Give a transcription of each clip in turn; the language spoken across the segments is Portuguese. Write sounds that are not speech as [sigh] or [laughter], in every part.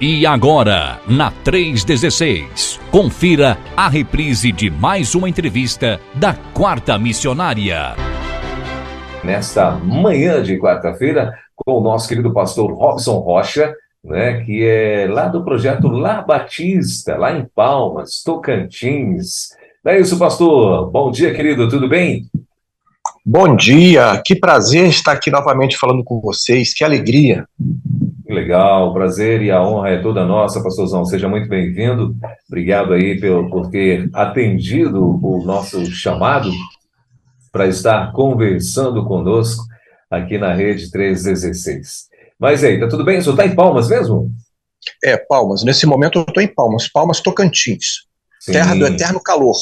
E agora, na 316, confira a reprise de mais uma entrevista da Quarta Missionária. Nesta manhã de quarta-feira, com o nosso querido pastor Robson Rocha, né, que é lá do projeto Lar Batista, lá em Palmas, Tocantins. É isso, pastor. Bom dia, querido, tudo bem? Bom dia, que prazer estar aqui novamente falando com vocês, que alegria. Legal, o prazer e a honra é toda nossa, pastorzão. Seja muito bem-vindo. Obrigado aí por, por ter atendido o nosso chamado para estar conversando conosco aqui na Rede 316. Mas aí, tá tudo bem? O senhor está em Palmas mesmo? É, Palmas. Nesse momento eu estou em Palmas, Palmas Tocantins. Sim. Terra do eterno calor.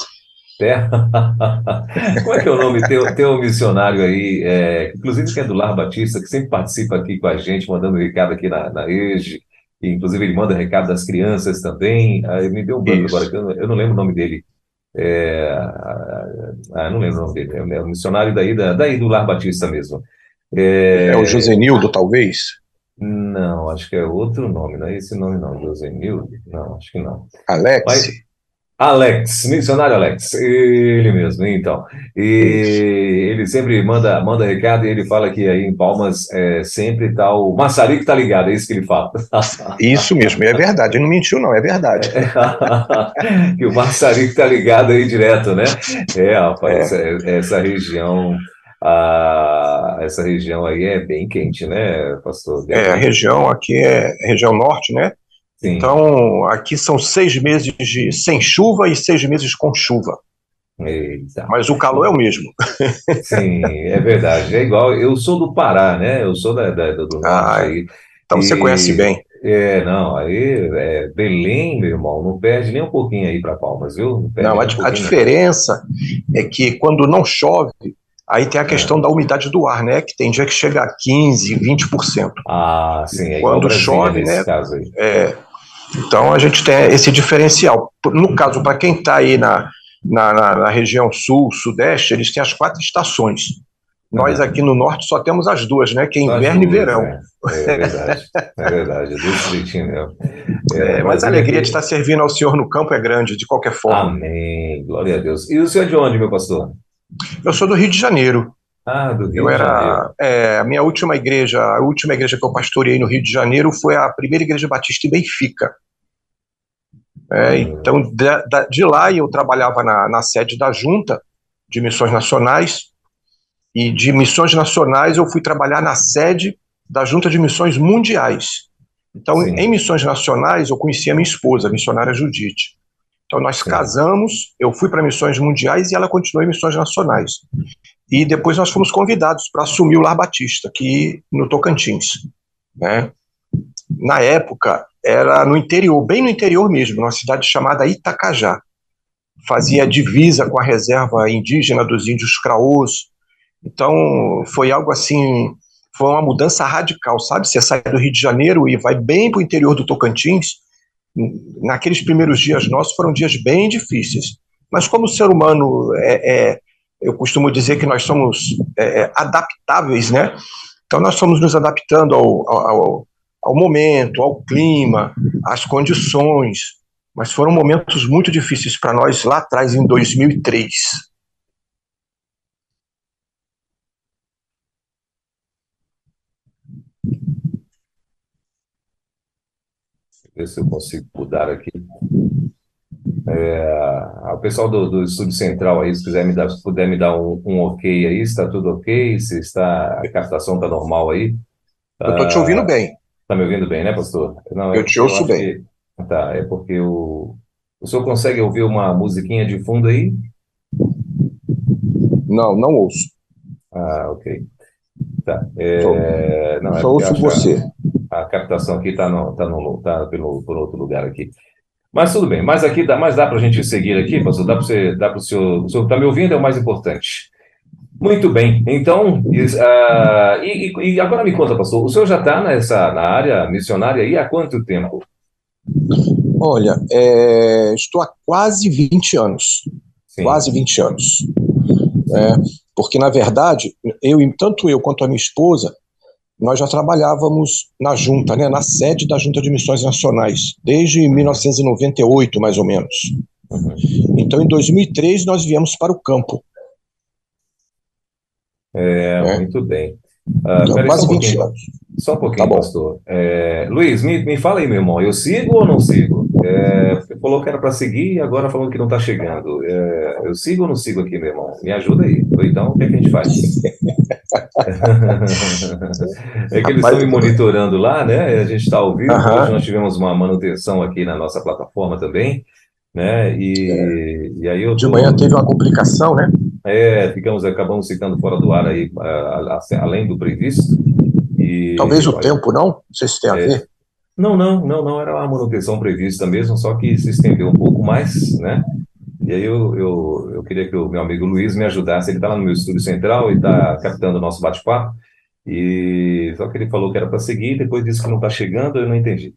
Terra. [laughs] Como é que é o nome? Tem, tem um missionário aí, é, inclusive que é do Lar Batista, que sempre participa aqui com a gente, mandando recado aqui na, na EGE, e, inclusive ele manda recado das crianças também. Aí me deu um branco agora, que eu não, eu não, lembro o nome dele. É, ah, não lembro o nome dele. É um missionário daí, da, daí do Lar Batista mesmo. É, é o Josenildo, talvez? Não, acho que é outro nome, não é esse nome não, Josenildo? Não, acho que não. Alex? Mas, Alex, missionário Alex, ele mesmo, então. E ele sempre manda, manda recado e ele fala que aí em Palmas é, sempre tá o maçarico tá ligado, é isso que ele fala. [laughs] Isso mesmo, é verdade, ele não mentiu não, é verdade. [laughs] que o maçarico tá ligado aí direto, né? É, rapaz, é. Essa, essa, região... A, essa região aí é bem quente, né, pastor? É, a região aqui é região norte, né? Sim. Então, aqui são seis meses de sem chuva e seis meses com chuva. Eita. Mas o calor é o mesmo. [laughs] Sim, é verdade. É igual, eu sou do Pará, né? Eu sou da, da do ah, aí. Então e, você conhece bem. É, não, aí é, Belém, meu irmão, não perde nem um pouquinho aí para Palmas, viu? Não, não a, um a diferença é que quando não chove, Aí tem a é. questão é. da umidade do ar, né? Que tem dia que chega a 15, 20%. Ah, sim. É Quando chove, né? É, então a gente tem esse diferencial. No caso, para quem está aí na, na, na, região sul, sudeste, eles têm as quatro estações. Nós aqui no norte só temos as duas, né? Que é inverno duas, e verão. É, é verdade, é verdade, é desse jeitinho mesmo. É, mas a alegria de estar servindo ao Senhor no campo é grande, de qualquer forma. Amém, glória a Deus. E o senhor é de onde, meu pastor? Eu sou do Rio de Janeiro. Ah, do Rio eu de era, Janeiro. É, a minha última igreja, a última igreja que eu pastoreei no Rio de Janeiro foi a primeira igreja batista em Benfica. É, então, de, de, lá eu trabalhava na, na sede da Junta de Missões Nacionais, e de Missões Nacionais eu fui trabalhar na sede da Junta de Missões Mundiais. Então, Sim. em Missões Nacionais, eu conheci a minha esposa, a missionária Judite. Então nós Sim. casamos, eu fui para missões mundiais e ela continuou em missões nacionais. E depois nós fomos convidados para assumir o Lar Batista, aqui no Tocantins. Né? Na época, era no interior, bem no interior mesmo, numa cidade chamada Itacajá. Fazia divisa com a reserva indígena dos índios Craôs. Então, foi algo assim, foi uma mudança radical, sabe? Você sai do Rio de Janeiro e vai bem para o interior do Tocantins, naqueles primeiros dias nossos foram dias bem difíceis. Mas como o ser humano é, é eu costumo dizer que nós somos é, é adaptáveis, né? Então nós fomos nos adaptando ao, ao, ao momento, ao clima, às condições. Mas foram momentos muito difíceis para nós lá atrás, em 2003. ver se eu consigo mudar aqui. É, o pessoal do, do Estúdio Central aí, se quiser me dar, se puder me dar um, um ok aí, está tudo ok? Se está, a captação está normal aí? Eu estou te ouvindo bem. Está me ouvindo bem, né, pastor? Não, eu te ouço bem. Que, tá, é porque o, o senhor consegue ouvir uma musiquinha de fundo aí? Não, não ouço. Ah, ok. Tá. É, só, não, é só ouço você a captação aqui está no, tá no, tá pelo, por outro lugar aqui. Mas tudo bem, mas aqui dá, mas dá para a gente seguir aqui, pastor? Dá para você, dá para o senhor, o senhor está me ouvindo, é o mais importante. Muito bem, então, uh, e, e, agora me conta, pastor, o senhor já está nessa na área missionária aí há quanto tempo? Olha, é, estou há quase 20 anos. Sim. Quase 20 anos. É, porque, na verdade, eu, tanto eu quanto a minha esposa, nós já trabalhávamos na junta, né, na sede da Junta de Missões Nacionais, desde 1998, mais ou menos. Uhum. Então, em 2003, nós viemos para o campo. É, é. muito bem. Uh, quase um 20 anos. Só um pouquinho, tá pastor. É, Luiz, me, me fala aí, meu irmão, eu sigo ou não sigo? É, você falou que era para seguir e agora falando que não está chegando. É, eu sigo ou não sigo aqui, meu irmão? Me ajuda aí. Então, o que, é que a gente faz? [laughs] é que eles estão me monitorando lá, né? A gente está ao vivo. Hoje nós tivemos uma manutenção aqui na nossa plataforma também. Né? E, é. e aí eu tô... De manhã teve uma complicação, né? É, ficamos, acabamos ficando fora do ar aí, além do previsto. E, Talvez o tempo, não? Não sei se tem a é, ver. Não, não, não, não, era uma manutenção prevista mesmo, só que se estendeu um pouco mais, né? E aí eu, eu, eu queria que o meu amigo Luiz me ajudasse, ele está lá no meu estúdio central e está captando o nosso bate-papo, e só que ele falou que era para seguir, depois disse que não está chegando, eu não entendi.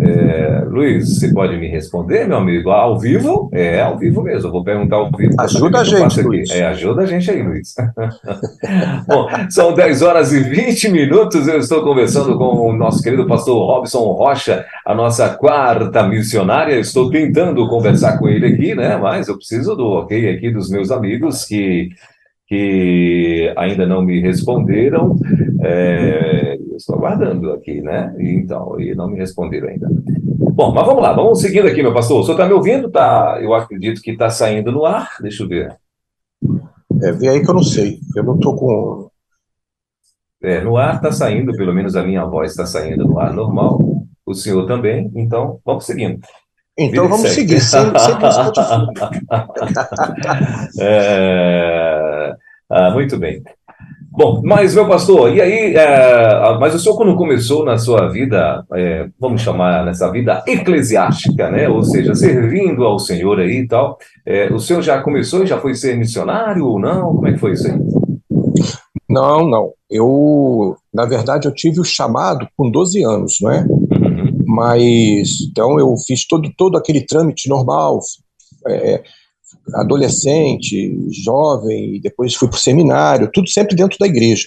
É, Luiz, você pode me responder, meu amigo? Ao vivo? É, ao vivo mesmo. Eu vou perguntar ao vivo. Ajuda a gente, Luiz. É, ajuda a gente aí, Luiz. [laughs] Bom, são 10 horas e 20 minutos. Eu estou conversando com o nosso querido pastor Robson Rocha, a nossa quarta missionária. Estou tentando conversar com ele aqui, né? Mas eu preciso do ok aqui dos meus amigos que que ainda não me responderam. É, eu estou aguardando aqui, né? Então, e não me responderam ainda. Bom, mas vamos lá, vamos seguindo aqui, meu pastor. O senhor está me ouvindo? Tá, eu acredito que está saindo no ar. Deixa eu ver. É, vê aí que eu não sei. Eu não estou com. É, no ar está saindo, pelo menos a minha voz está saindo no ar normal. O senhor também. Então, vamos seguindo. Então vamos seguir, sem, sem [laughs] é, ah, muito bem. Bom, mas meu pastor, e aí, é, mas o senhor quando começou na sua vida, é, vamos chamar nessa vida eclesiástica, né? Ou seja, servindo ao Senhor aí e tal, é, o senhor já começou e já foi ser missionário ou não? Como é que foi isso aí? Não, não. Eu, na verdade, eu tive o chamado com 12 anos, não é? Mas, então, eu fiz todo, todo aquele trâmite normal, é, adolescente, jovem, e depois fui para o seminário, tudo sempre dentro da igreja.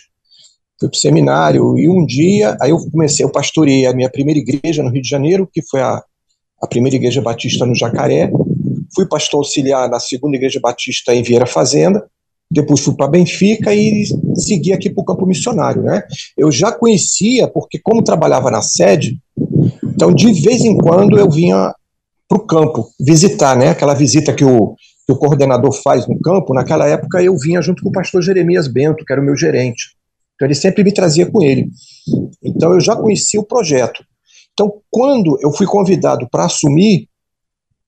Fui para o seminário e um dia, aí eu comecei, eu pastorei a minha primeira igreja no Rio de Janeiro, que foi a, a primeira igreja batista no Jacaré. Fui pastor auxiliar na segunda igreja batista em Vieira Fazenda. Depois fui para Benfica e segui aqui para o campo missionário, né? Eu já conhecia, porque como trabalhava na sede, então, de vez em quando, eu vinha para o campo visitar, né? Aquela visita que o, que o coordenador faz no campo. Naquela época, eu vinha junto com o pastor Jeremias Bento, que era o meu gerente. Então, ele sempre me trazia com ele. Então, eu já conhecia o projeto. Então, quando eu fui convidado para assumir,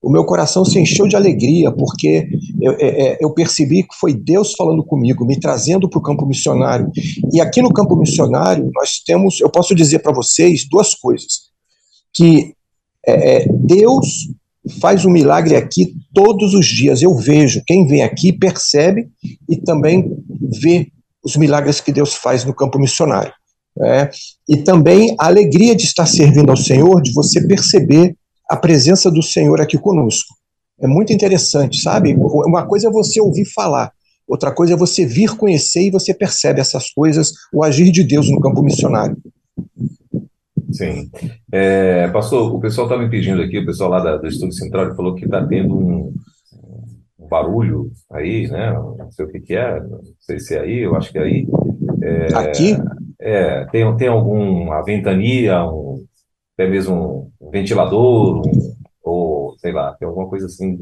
o meu coração se encheu de alegria, porque eu, é, é eu, percebi que foi Deus falando comigo, me trazendo para o campo missionário. E aqui no campo missionário, nós temos, eu posso dizer para vocês duas coisas que é, é, Deus faz um milagre aqui todos os dias. Eu vejo, quem vem aqui percebe e também vê os milagres que Deus faz no campo missionário. É, e também a alegria de estar servindo ao Senhor, de você perceber a presença do Senhor aqui conosco. É muito interessante, sabe? Uma coisa é você ouvir falar, outra coisa é você vir conhecer e você percebe essas coisas, o agir de Deus no campo missionário. Sim. É, pastor, o pessoal está me pedindo aqui, o pessoal lá da, do Estúdio Central falou que está tendo um, um, barulho aí, né? Não sei o que, que é, não sei se é aí, eu acho que é aí. É, aqui? É, tem, tem alguma ventania, um, até mesmo um ventilador, um, ou sei lá, tem alguma coisa assim.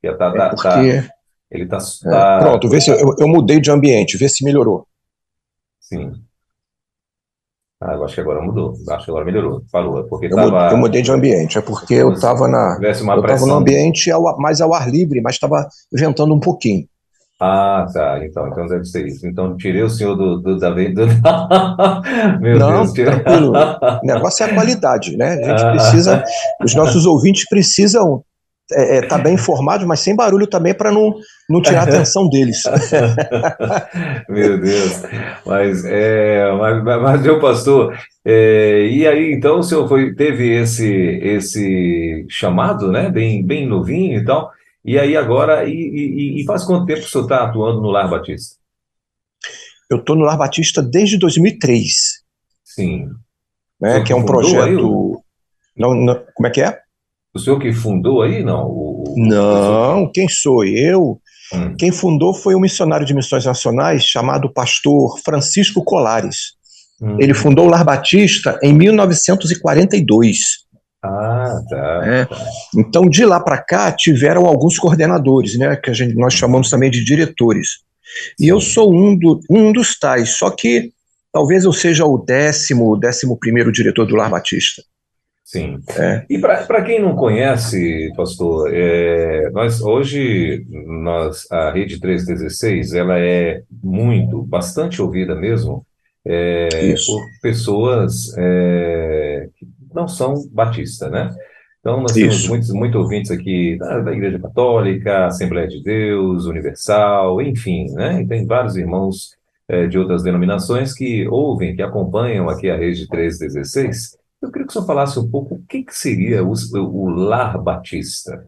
Que tá, tá, é porque... tá, ele está. É, tá... Pronto, vê se eu, eu mudei de ambiente, vê se melhorou. Sim. Ah, eu acho que agora mudou. Acho que agora melhorou. Falou. É porque eu, tava... eu mudei de ambiente. É porque eu estava na. Eu estava no ambiente ao, mais ao ar livre, mas estava ventando um pouquinho. Ah, tá. Então, então deve ser isso. Então, tirei o senhor do, do, da do... [laughs] Meu Não, Deus, tranquilo. [laughs] O negócio é a qualidade, né? A gente precisa. Os nossos ouvintes precisam é, é, tá bem informado, mas sem barulho também para não, não tirar a atenção deles. [laughs] Meu Deus. Mas, é, mas, mas meu pastor, é, e aí então o senhor foi, teve esse, esse chamado, né? Bem, bem novinho e tal. E aí agora, e, e, e faz quanto tempo o senhor está atuando no Lar Batista? Eu estou no Lar Batista desde 2003. Sim. Né, que é um projeto. Não, não, como é que é? O senhor que fundou aí, não? O, não, quem sou eu? Hum. Quem fundou foi um missionário de missões nacionais chamado pastor Francisco Colares. Hum. Ele fundou o Lar Batista em 1942. Ah, tá. É. Então, de lá para cá, tiveram alguns coordenadores, né, que a gente, nós chamamos também de diretores. E eu sou um, do, um dos tais, só que talvez eu seja o décimo, décimo primeiro diretor do Lar Batista. Sim. É. E para quem não conhece, pastor, é, nós hoje nós a rede 316 ela é muito, bastante ouvida mesmo é, por pessoas é, que não são batistas, né? Então nós Isso. temos muitos, muitos ouvintes aqui da, da, Igreja Católica, Assembleia de Deus, Universal, enfim, né? E tem vários irmãos é, de outras denominações que ouvem, que acompanham aqui a rede 316 eu queria que o senhor falasse um pouco o que, que seria o, o Lar Batista.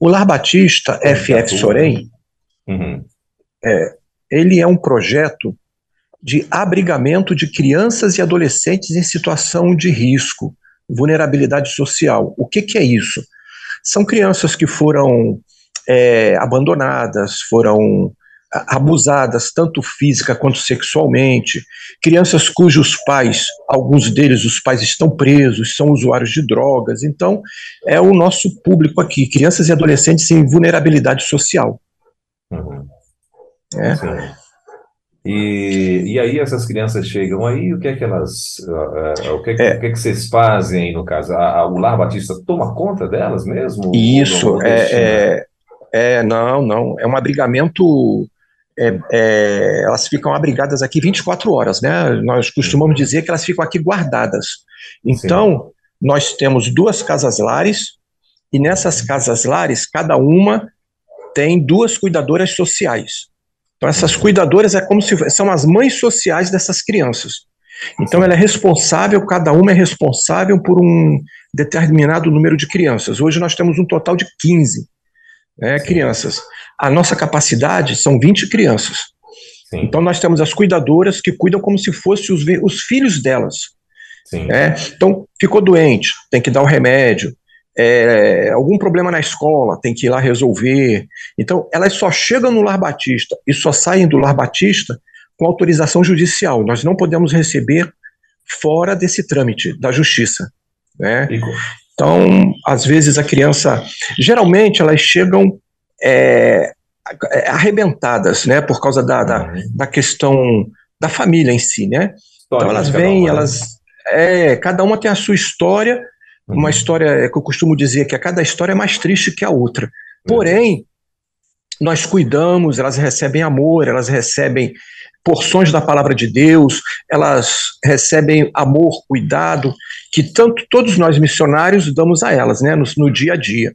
O Lar Batista, FF Sorém, uhum. é, ele é um projeto de abrigamento de crianças e adolescentes em situação de risco, vulnerabilidade social. O que, que é isso? São crianças que foram é, abandonadas, foram abusadas, tanto física quanto sexualmente, crianças cujos pais, alguns deles, os pais estão presos, são usuários de drogas. Então, é o nosso público aqui, crianças e adolescentes em vulnerabilidade social. Uhum. É. E, e aí essas crianças chegam aí, o que é que elas, uh, uh, o, que é, é. o que é que vocês fazem aí no caso? A, a, o Lar Batista toma conta delas mesmo? Isso, é, é, é, não, não, é um abrigamento é, é, elas ficam abrigadas aqui 24 horas, né? Nós costumamos dizer que elas ficam aqui guardadas. Então, Sim. nós temos duas casas lares, e nessas casas lares, cada uma tem duas cuidadoras sociais. Então, essas cuidadoras é como se são as mães sociais dessas crianças. Então, ela é responsável, cada uma é responsável por um determinado número de crianças. Hoje nós temos um total de 15 né, crianças. A nossa capacidade são 20 crianças. Sim. Então nós temos as cuidadoras que cuidam como se fossem os, os filhos delas. Né? Então, ficou doente, tem que dar o um remédio. É, algum problema na escola, tem que ir lá resolver. Então, elas só chegam no Lar Batista e só saem do Lar Batista com autorização judicial. Nós não podemos receber fora desse trâmite da justiça. Né? Então, às vezes a criança, geralmente elas chegam é, arrebentadas, né, por causa da, da, uhum. da, questão da família em si, né? História então elas vêm, uma, né? elas, é, cada uma tem a sua história, uhum. uma história que eu costumo dizer que a cada história é mais triste que a outra. Uhum. Porém, nós cuidamos, elas recebem amor, elas recebem porções da palavra de Deus, elas recebem amor, cuidado, que tanto todos nós missionários damos a elas, né, no, no dia a dia.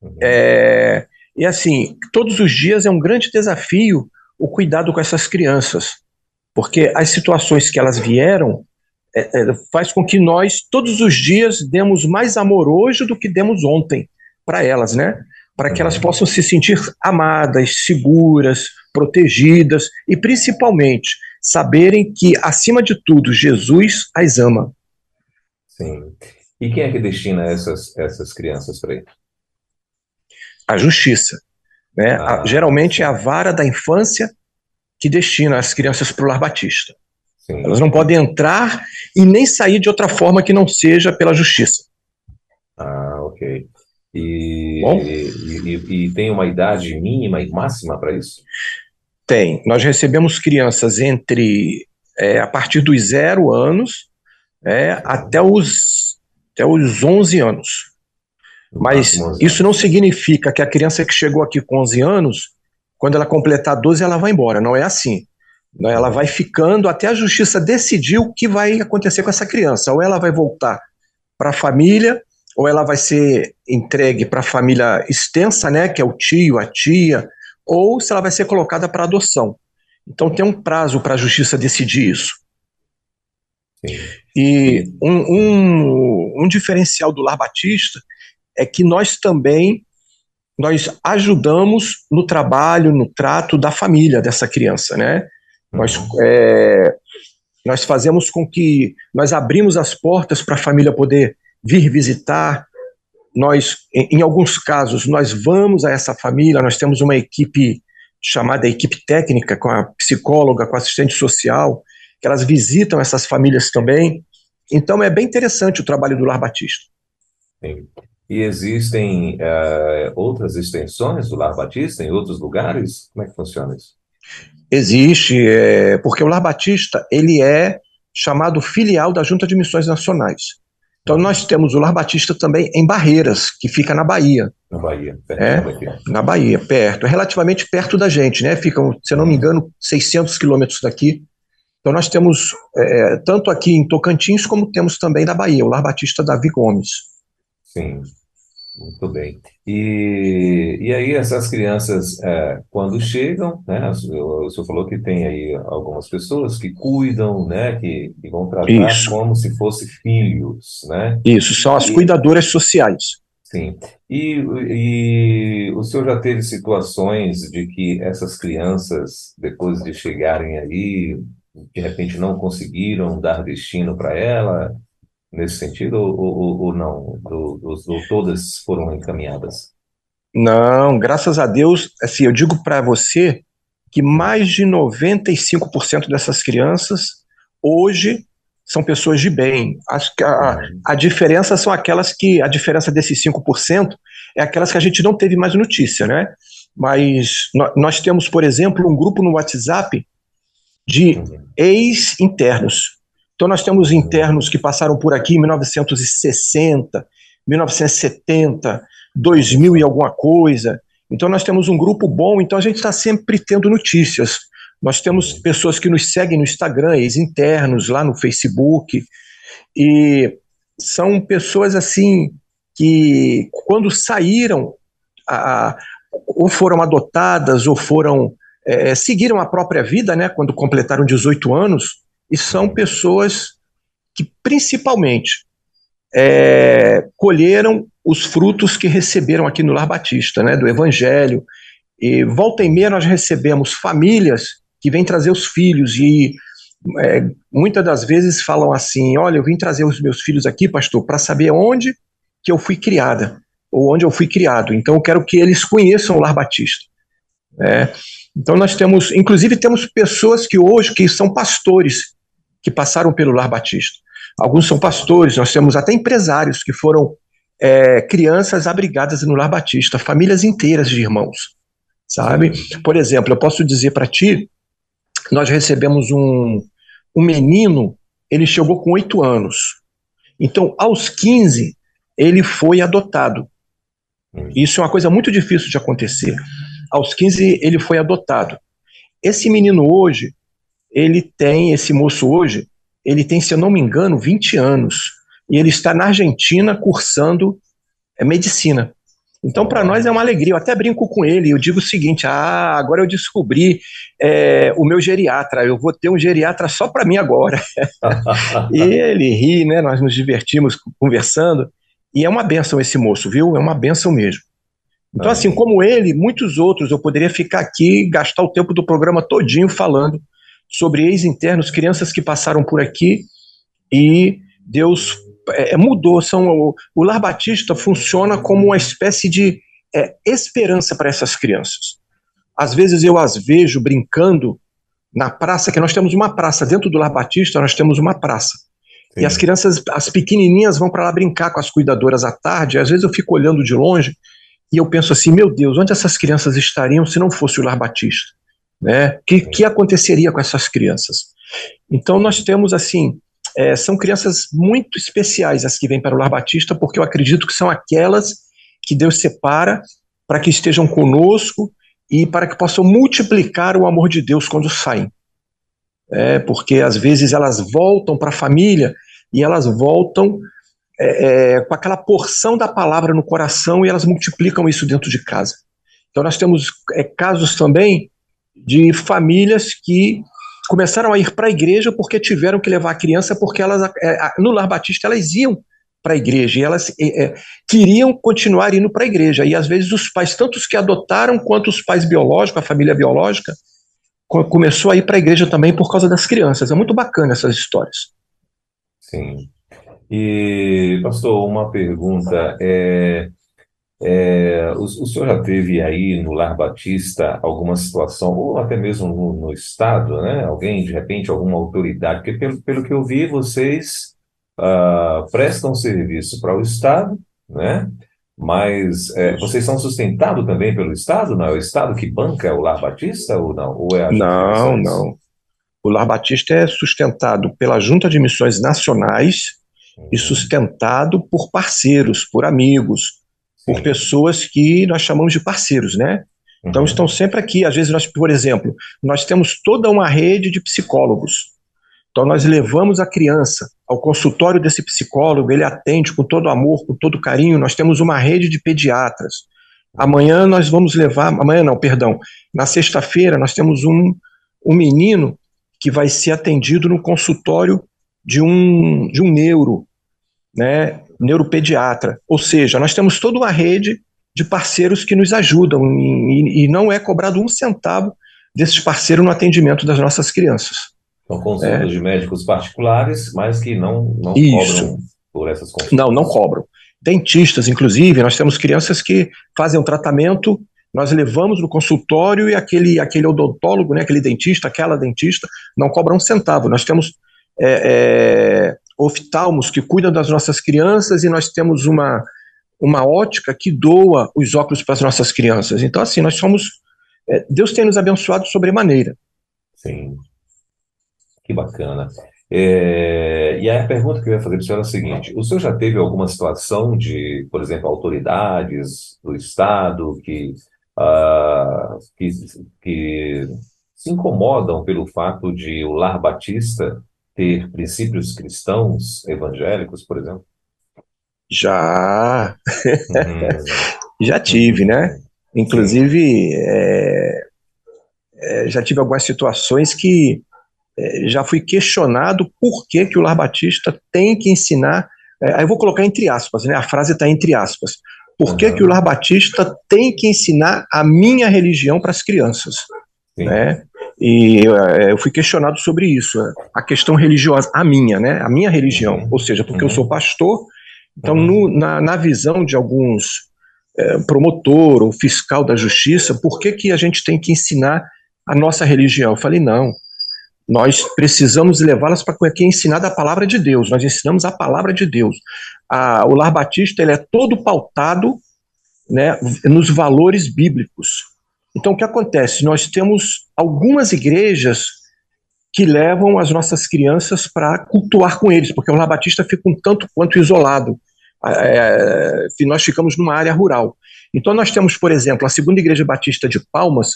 Uhum. É, e assim, todos os dias é um grande desafio o cuidado com essas crianças, porque as situações que elas vieram é, é, faz com que nós todos os dias demos mais amor hoje do que demos ontem para elas, né? Para que elas possam se sentir amadas, seguras, protegidas e principalmente saberem que acima de tudo Jesus as ama. Sim. E quem é que destina essas essas crianças para ele? a justiça. Né? Ah. A, geralmente é a vara da infância que destina as crianças para o lar batista. Sim. Elas não podem entrar e nem sair de outra forma que não seja pela justiça. Ah, ok. E, e, e, e tem uma idade mínima e máxima para isso? Tem. Nós recebemos crianças entre é, a partir dos zero anos é, até, os, até os 11 anos. Mas isso não significa que a criança que chegou aqui com 11 anos, quando ela completar 12, ela vai embora. Não é assim. Né? Ela vai ficando até a justiça decidir o que vai acontecer com essa criança. Ou ela vai voltar para a família, ou ela vai ser entregue para a família extensa, né, que é o tio, a tia, ou se ela vai ser colocada para adoção. Então tem um prazo para a justiça decidir isso. Sim. E um, um, um diferencial do Lar Batista é que nós também nós ajudamos no trabalho, no trato da família dessa criança, né? Nós, é, nós fazemos com que nós abrimos as portas para a família poder vir visitar. Nós, em, em alguns casos, nós vamos a essa família, nós temos uma equipe chamada equipe técnica, com a psicóloga, com a assistente social, que elas visitam essas famílias também. Então é bem interessante o trabalho do Lar Batista. Sim. E existem uh, outras extensões do Lar Batista em outros lugares? Como é que funciona isso? Existe, é, porque o Lar Batista ele é chamado filial da Junta de Missões Nacionais. Então nós temos o Lar Batista também em Barreiras, que fica na Bahia. Na Bahia, perto é, Na Bahia, perto. É relativamente perto da gente, né? Ficam, se eu não me engano, 600 quilômetros daqui. Então nós temos, é, tanto aqui em Tocantins, como temos também na Bahia, o Lar Batista Davi Gomes. Sim, muito bem. E, e aí essas crianças, é, quando chegam, né, o senhor falou que tem aí algumas pessoas que cuidam, né, que, que vão tratar Isso. como se fossem filhos, né? Isso, são as e, cuidadoras sociais. Sim. E, e o senhor já teve situações de que essas crianças, depois de chegarem aí, de repente não conseguiram dar destino para ela, nesse sentido, ou, ou, ou não? Do, do, todas foram encaminhadas? Não, graças a Deus, assim, eu digo para você que mais de 95% dessas crianças hoje são pessoas de bem. Acho que a, a diferença são aquelas que, a diferença desses 5% é aquelas que a gente não teve mais notícia, né? Mas nós temos, por exemplo, um grupo no WhatsApp de uhum. ex-internos. Então, nós temos internos que passaram por aqui em 1960, 1970, 2000 e alguma coisa. Então, nós temos um grupo bom, então a gente está sempre tendo notícias. Nós temos pessoas que nos seguem no Instagram, ex-internos, lá no Facebook, e são pessoas assim que, quando saíram, a, ou foram adotadas, ou foram. É, seguiram a própria vida, né, quando completaram 18 anos, e são pessoas que, principalmente, é, colheram os frutos que receberam aqui no Lar Batista, né, do Evangelho. E volta e meia nós recebemos famílias que vêm trazer os filhos e é, muitas das vezes falam assim: Olha, eu vim trazer os meus filhos aqui, pastor, para saber onde que eu fui criada ou onde eu fui criado. Então eu quero que eles conheçam o Lar Batista. É, então nós temos, inclusive temos pessoas que hoje que são pastores que passaram pelo Lar Batista. Alguns são pastores, nós temos até empresários que foram é, crianças abrigadas no Lar Batista, famílias inteiras de irmãos, sabe? Por exemplo, eu posso dizer para ti, nós recebemos um, um menino, ele chegou com oito anos. Então, aos 15, ele foi adotado. Isso é uma coisa muito difícil de acontecer. Aos 15, ele foi adotado. Esse menino hoje, ele tem, esse moço hoje, ele tem, se eu não me engano, 20 anos. E ele está na Argentina cursando é, medicina. Então, para nós é uma alegria. Eu até brinco com ele. Eu digo o seguinte: ah, agora eu descobri é, o meu geriatra. Eu vou ter um geriatra só para mim agora. [laughs] e ele ri, né? Nós nos divertimos conversando. E é uma benção esse moço, viu? É uma benção mesmo. Então, assim como ele, muitos outros, eu poderia ficar aqui gastar o tempo do programa todinho falando sobre ex-internos, crianças que passaram por aqui e Deus é, mudou. São, o, o Lar Batista funciona como uma espécie de é, esperança para essas crianças. Às vezes eu as vejo brincando na praça, que nós temos uma praça, dentro do Lar Batista nós temos uma praça. Sim. E as crianças, as pequenininhas vão para lá brincar com as cuidadoras à tarde, às vezes eu fico olhando de longe e eu penso assim, meu Deus, onde essas crianças estariam se não fosse o Lar Batista? Né? Que, que aconteceria com essas crianças? Então nós temos assim, é, são crianças muito especiais as que vêm para o Lar Batista, porque eu acredito que são aquelas que Deus separa para que estejam conosco e para que possam multiplicar o amor de Deus quando saem. É, porque às vezes elas voltam para a família e elas voltam é, é, com aquela porção da palavra no coração e elas multiplicam isso dentro de casa. Então nós temos é, casos também de famílias que começaram a ir para a igreja porque tiveram que levar a criança, porque elas é, no Lar Batista elas iam para a igreja e elas é, é, queriam continuar indo para a igreja. E às vezes os pais, tanto os que adotaram quanto os pais biológicos, a família biológica, começou a ir para a igreja também por causa das crianças. É muito bacana essas histórias. Sim. E, pastor, uma pergunta. É, é, o, o, senhor já teve aí no Lar Batista alguma situação, ou até mesmo no, no Estado, né? Alguém, de repente, alguma autoridade? Porque, pelo, pelo que eu vi, vocês uh, prestam serviço para o Estado, né? Mas é, vocês são sustentados também pelo Estado? Não é o Estado que banca o Lar Batista ou não? Ou é não, não. O Lar Batista é sustentado pela Junta de Missões Nacionais. E sustentado por parceiros, por amigos, Sim. por pessoas que nós chamamos de parceiros, né? Então uhum. estão sempre aqui. Às vezes nós, por exemplo, nós temos toda uma rede de psicólogos. Então nós levamos a criança ao consultório desse psicólogo, ele atende com todo amor, com todo carinho. Nós temos uma rede de pediatras. Amanhã nós vamos levar, amanhã não, perdão, na sexta-feira nós temos um, um menino que vai ser atendido no consultório de um, de um neuro, né, neuropediatra. Ou seja, nós temos toda uma rede de parceiros que nos ajudam e, e não é cobrado um centavo desses parceiros no atendimento das nossas crianças. São consultas é. de médicos particulares, mas que não, não cobram por essas consultas. Não, não cobram. Dentistas, inclusive, nós temos crianças que fazem um tratamento, nós levamos no consultório e aquele, aquele odontólogo, né, aquele dentista, aquela dentista, não cobra um centavo. Nós temos é, é, oftalmos que cuidam das nossas crianças e nós temos uma, uma ótica que doa os óculos para as nossas crianças. Então, assim, nós somos. É, Deus tem nos abençoado sobremaneira. Sim. Que bacana. É, e aí a pergunta que eu ia fazer para o senhor é a seguinte: o senhor já teve alguma situação de, por exemplo, autoridades do Estado que, uh, que, que se incomodam pelo fato de o Lar Batista ter princípios cristãos evangélicos, por exemplo? Já. Uhum. [laughs] já tive, né? Inclusive, é, é, já tive algumas situações que é, já fui questionado por que, que o Lar Batista tem que ensinar. É, aí eu vou colocar entre aspas, né? A frase está entre aspas. Por que, uhum. que o Lar Batista tem que ensinar a minha religião para as crianças? Né? E é, eu fui questionado sobre isso, a questão religiosa, a minha, né? A minha religião, uhum. ou seja, porque uhum. eu sou pastor, então uhum. no, na, na visão de alguns é, promotor ou fiscal da justiça, por que, que a gente tem que ensinar a nossa religião? Eu falei, não, nós precisamos levá-las para quem é ensinada a palavra de Deus, nós ensinamos a palavra de Deus. A, o Lar Batista ele é todo pautado né, nos valores bíblicos. Então, o que acontece? Nós temos algumas igrejas que levam as nossas crianças para cultuar com eles, porque o Lar Batista fica um tanto quanto isolado. É, nós ficamos numa área rural. Então, nós temos, por exemplo, a Segunda Igreja Batista de Palmas,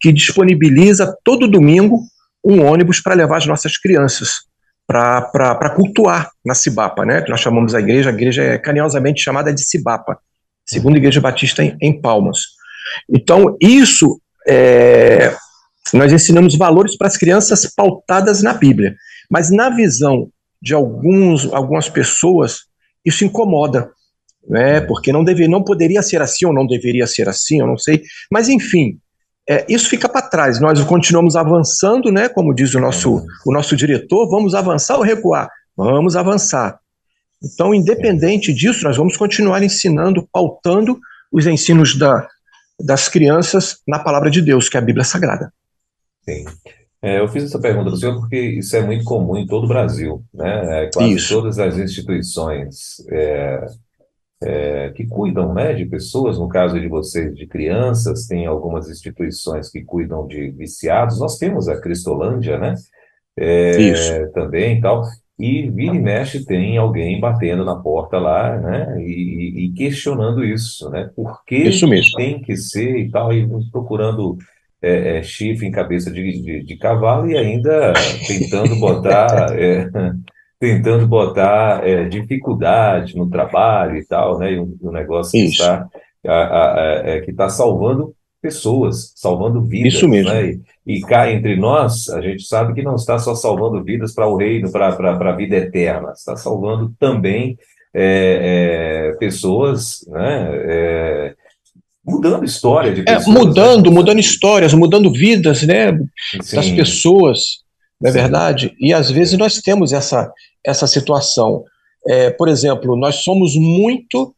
que disponibiliza todo domingo um ônibus para levar as nossas crianças para cultuar na Cibapa, né? Que nós chamamos a igreja, a igreja é carinhosamente chamada de Cibapa, Segunda Igreja Batista em, em Palmas. Então, isso, é, nós ensinamos valores para as crianças pautadas na Bíblia. Mas na visão de alguns, algumas pessoas, isso incomoda, né? Porque não deveria, não poderia ser assim ou não deveria ser assim, eu não sei. Mas enfim, é, isso fica para trás. Nós continuamos avançando, né? Como diz o nosso, o nosso diretor, vamos avançar ou recuar? Vamos avançar. Então, independente disso, nós vamos continuar ensinando, pautando os ensinos da, das crianças na palavra de Deus, que é a Bíblia Sagrada. Sim. É, eu fiz essa pergunta para o senhor porque isso é muito comum em todo o Brasil. Né? É, quase isso. todas as instituições é, é, que cuidam né, de pessoas, no caso de vocês, de crianças, tem algumas instituições que cuidam de viciados. Nós temos a Cristolândia, né? É, isso. Também e tal. E vira e mexe tem alguém batendo na porta lá, né? E, e questionando isso, né? Por que isso mesmo. tem que ser e tal, e procurando é, é, chifre em cabeça de, de, de, cavalo e ainda tentando botar [laughs] é, tentando botar é, dificuldade no trabalho e tal, né? E um, um negócio que está é, que está salvando pessoas, salvando vidas. Isso mesmo. Né? E, e cá entre nós, a gente sabe que não está só salvando vidas para o reino, para a vida eterna, está salvando também é, é, pessoas né, é, mudando história de é, pessoas. É, mudando, né? mudando histórias, mudando vidas, né, Sim. das pessoas, não é Sim. verdade? E às vezes nós temos essa, essa situação. É, por exemplo, nós somos muito.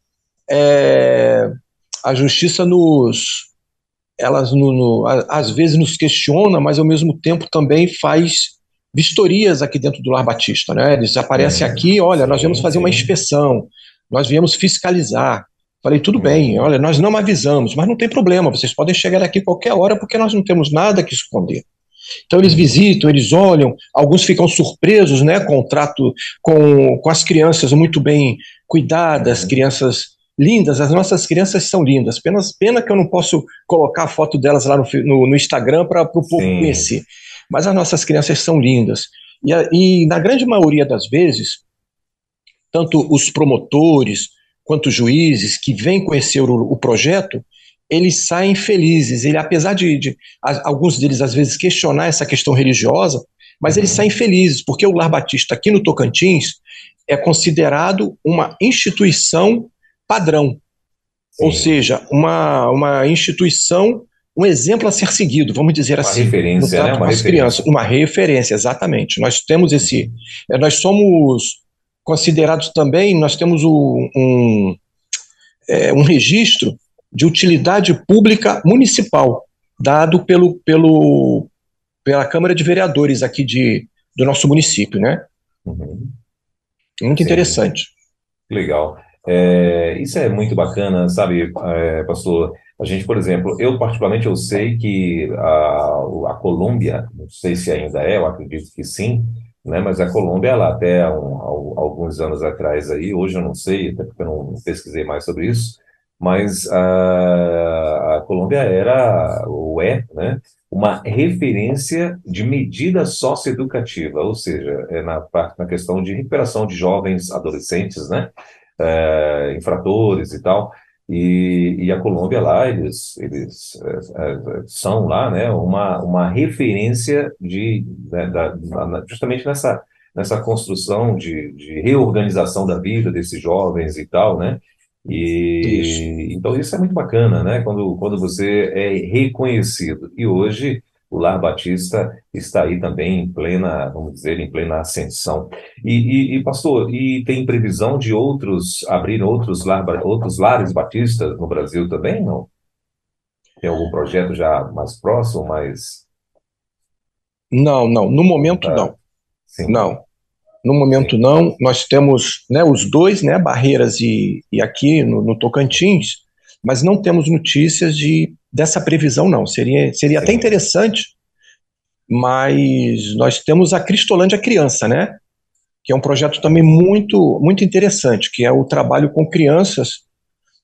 É, a justiça nos. Elas, no, no, às vezes, nos questiona, mas ao mesmo tempo também faz vistorias aqui dentro do Lar Batista. Né? Eles aparecem é, aqui, olha, nós viemos fazer uma inspeção, nós viemos fiscalizar. Falei, tudo bem, olha, nós não avisamos, mas não tem problema, vocês podem chegar aqui qualquer hora porque nós não temos nada que esconder. Então eles visitam, eles olham, alguns ficam surpresos, né, com o trato com, com as crianças muito bem cuidadas, crianças lindas, as nossas crianças são lindas, pena, pena que eu não posso colocar a foto delas lá no, no, no Instagram para o povo Sim. conhecer, mas as nossas crianças são lindas. E, e na grande maioria das vezes, tanto os promotores, quanto juízes que vêm conhecer o, o projeto, eles saem felizes. Ele, apesar de, de, alguns deles às vezes questionar essa questão religiosa, mas eles saem felizes porque o Lar Batista aqui no Tocantins é considerado uma instituição padrão, Sim. ou seja, uma, uma instituição, um exemplo a ser seguido, vamos dizer uma assim, referência, no né? uma referência. crianças, uma referência, exatamente. Nós temos esse, é, nós somos considerados também, nós temos um, um, é, um registro de utilidade pública municipal, dado pelo, pelo, pela Câmara de Vereadores aqui de, do nosso município, né? Uhum. Muito Sim. interessante. Legal. É, isso é muito bacana, sabe, é, pastor? A gente, por exemplo, eu particularmente eu sei que a, a Colômbia, não sei se ainda é, eu acredito que sim, né? Mas a Colômbia, ela até um, alguns anos atrás aí, hoje eu não sei, até porque eu não pesquisei mais sobre isso, mas a, a Colômbia era, ou é, né, uma referência de medida socioeducativa, ou seja, é na, na questão de recuperação de jovens adolescentes, né, é, infratores e tal, e, e, a Colômbia lá, eles, eles é, é, são lá, né, uma, uma referência de, né, da, justamente nessa, nessa construção de, de reorganização da vida desses jovens e tal, né, e isso. então isso é muito bacana, né, quando, quando você é reconhecido. E hoje o Lar Batista está aí também em plena, vamos dizer, em plena ascensão. E, e, e pastor, e tem previsão de outros abrir outros, lar, outros lares batistas no Brasil também, não? Tem algum projeto já mais próximo, mais... Não, não, no momento ah, não. Sim. Não, no momento sim. não. Nós temos né, os dois, né, Barreiras e, e aqui no, no Tocantins, mas não temos notícias de dessa previsão, não. Seria, seria até interessante, mas nós temos a Cristolândia Criança, né? Que é um projeto também muito, muito interessante, que é o trabalho com crianças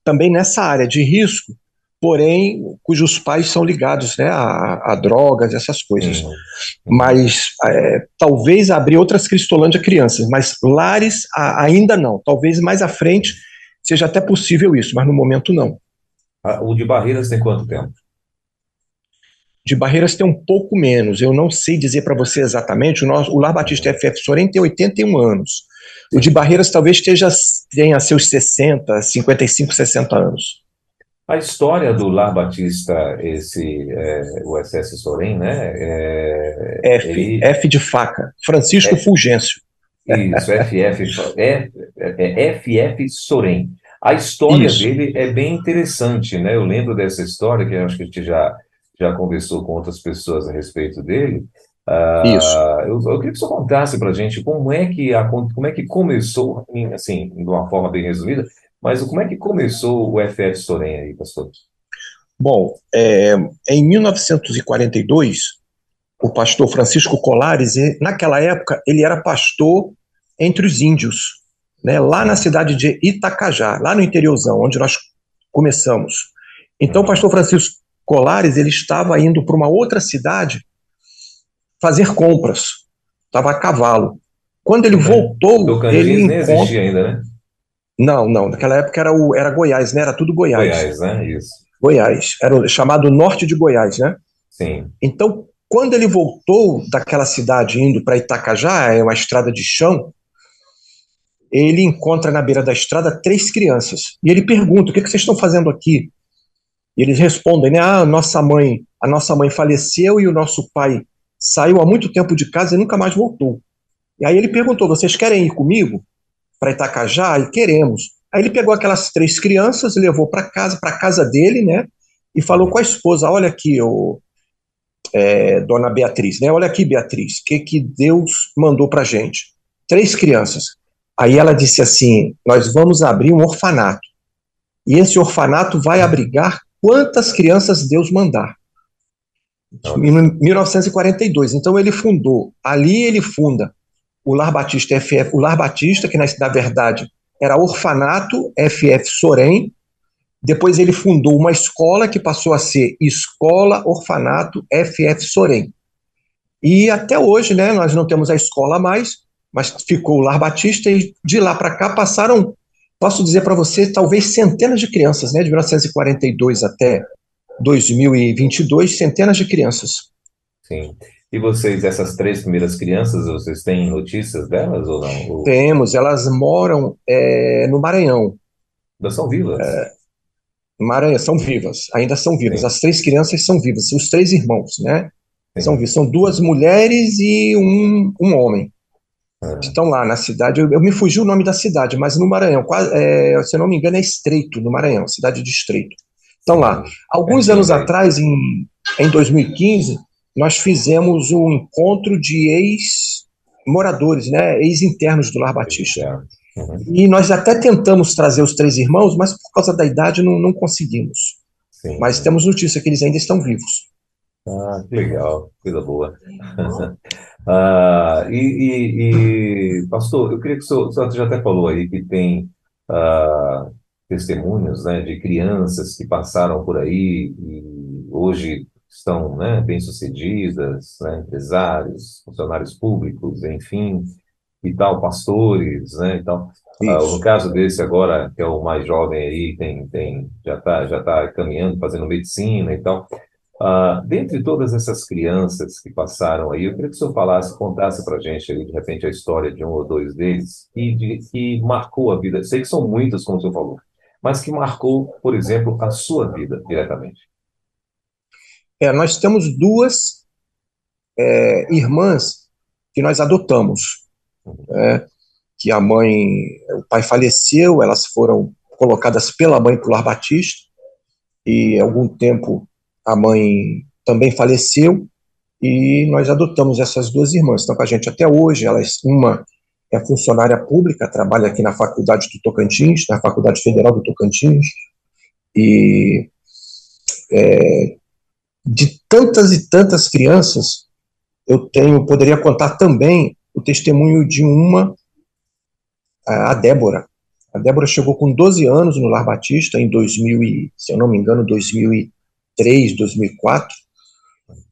também nessa área de risco, porém cujos pais são ligados né, a, a drogas, essas coisas. Uhum. Mas é, talvez abrir outras Cristolândia Crianças, mas lares a, ainda não. Talvez mais à frente seja até possível isso, mas no momento não. O de Barreiras tem quanto tempo? De Barreiras tem um pouco menos. Eu não sei dizer para você exatamente. O, nosso, o Lar Batista FF Sorém tem 81 anos. O de Barreiras talvez esteja, tenha seus 60, 55, 60 anos. A história do Lar Batista, esse, é, o SS Sorém, né? É, F, ele... F de faca. Francisco F, Fulgêncio. Isso, FF, é, é, FF Sorém. A história Isso. dele é bem interessante, né? Eu lembro dessa história, que acho que a gente já, já conversou com outras pessoas a respeito dele. Uh, Isso. Eu, eu, queria que você contasse para a gente como é que a, como é que começou, assim, de uma forma bem resumida, mas como é que começou o FF Sorém aí, pastor? Bom, é, em 1942, o pastor Francisco Colares, naquela época, ele era pastor entre os índios né, lá na cidade de Itacajá, lá no interiorzão, onde nós começamos. Então, o pastor Francisco Colares, ele estava indo para uma outra cidade fazer compras, estava a cavalo. Quando ele voltou, Tocantins ele encontra... nem existia ainda, né? Não, não, naquela época era, o, era Goiás, né? Era tudo Goiás. Goiás, né? Isso. Goiás, era o chamado norte de Goiás, né? Sim. Então, quando ele voltou daquela cidade indo para Itacajá, é uma estrada de chão, ele encontra na beira da estrada três crianças. E ele pergunta: o que, que vocês estão fazendo aqui? E eles respondem, né? Ah, nossa mãe, a nossa mãe faleceu e o nosso pai saiu há muito tempo de casa e nunca mais voltou. E aí ele perguntou: vocês querem ir comigo para Itacajá? E queremos. Aí ele pegou aquelas três crianças e levou para casa, para casa dele, né? E falou com a esposa: olha aqui, o, é, dona Beatriz, né? Olha aqui, Beatriz, o que, que Deus mandou para gente? Três crianças. Aí ela disse assim: nós vamos abrir um orfanato. E esse orfanato vai abrigar quantas crianças Deus mandar. Em 1942. Então ele fundou, ali ele funda o Lar Batista FF, o Lar Batista, que na, na verdade era Orfanato FF Sorém. Depois ele fundou uma escola que passou a ser Escola Orfanato FF Sorém. E até hoje, né, nós não temos a escola mais, mas ficou o Lar Batista e de lá para cá passaram, posso dizer para você, talvez centenas de crianças, né, de 1942 até 2022, centenas de crianças. Sim. E vocês, essas três primeiras crianças, vocês têm notícias delas ou não? Temos, elas moram é, no Maranhão. Elas são vivas? É, Maranhão, são vivas, ainda são vivas. Sim. As três crianças são vivas, os três irmãos, né? Sim. São. São duas mulheres e um, um homem. É. Estão lá na cidade. Eu, eu, me fugi o nome da cidade, mas no Maranhão, quase, é, se eu não me engano, é Estreito, no Maranhão, cidade de Estreito. Estão lá. Alguns é, anos atrás, em, em 2015, nós fizemos um encontro de ex-moradores, né, ex-internos do Lar Batista. Uhum. E nós até tentamos trazer os três irmãos, mas por causa da idade não, não conseguimos. Sim. Mas temos notícia que eles ainda estão vivos. Ah, que legal, coisa boa. [laughs] ah, e, e, e, pastor, eu queria que o senhor, o senhor já até falou aí que tem ah, testemunhos né, de crianças que passaram por aí e hoje estão né, bem-sucedidas, né, empresários, funcionários públicos, enfim, e tal, pastores, né, então, uh, no caso desse agora, que é o mais jovem aí, tem, tem, já está já tá caminhando, fazendo medicina e tal, uh, dentre todas essas crianças que passaram aí, eu queria que o senhor falasse, contasse para a gente aí, de repente, a história de um ou dois deles, e de, que marcou a vida, sei que são muitas, como o senhor falou, mas que marcou, por exemplo, a sua vida diretamente. É, nós temos duas é, irmãs que nós adotamos. É, que a mãe, o pai faleceu, elas foram colocadas pela mãe para o Lar Batista, e algum tempo a mãe também faleceu, e nós adotamos essas duas irmãs. Estão com a gente até hoje, elas, uma é funcionária pública, trabalha aqui na Faculdade do Tocantins, na Faculdade Federal do Tocantins, e é, de tantas e tantas crianças, eu tenho, poderia contar também o testemunho de uma, a Débora. A Débora chegou com 12 anos no Lar Batista em 2000, e, se eu não me engano, 2003, 2004,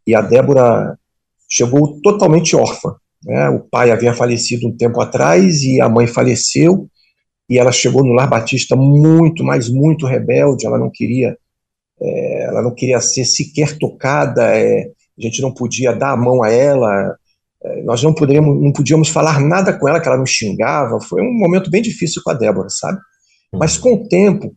e a Débora chegou totalmente órfã. Né? O pai havia falecido um tempo atrás e a mãe faleceu, e ela chegou no Lar Batista muito, mas muito rebelde, ela não queria é, ela não queria ser sequer tocada, é, a gente não podia dar a mão a ela, é, nós não, poderíamos, não podíamos falar nada com ela, que ela nos xingava, foi um momento bem difícil com a Débora, sabe? Mas com o tempo,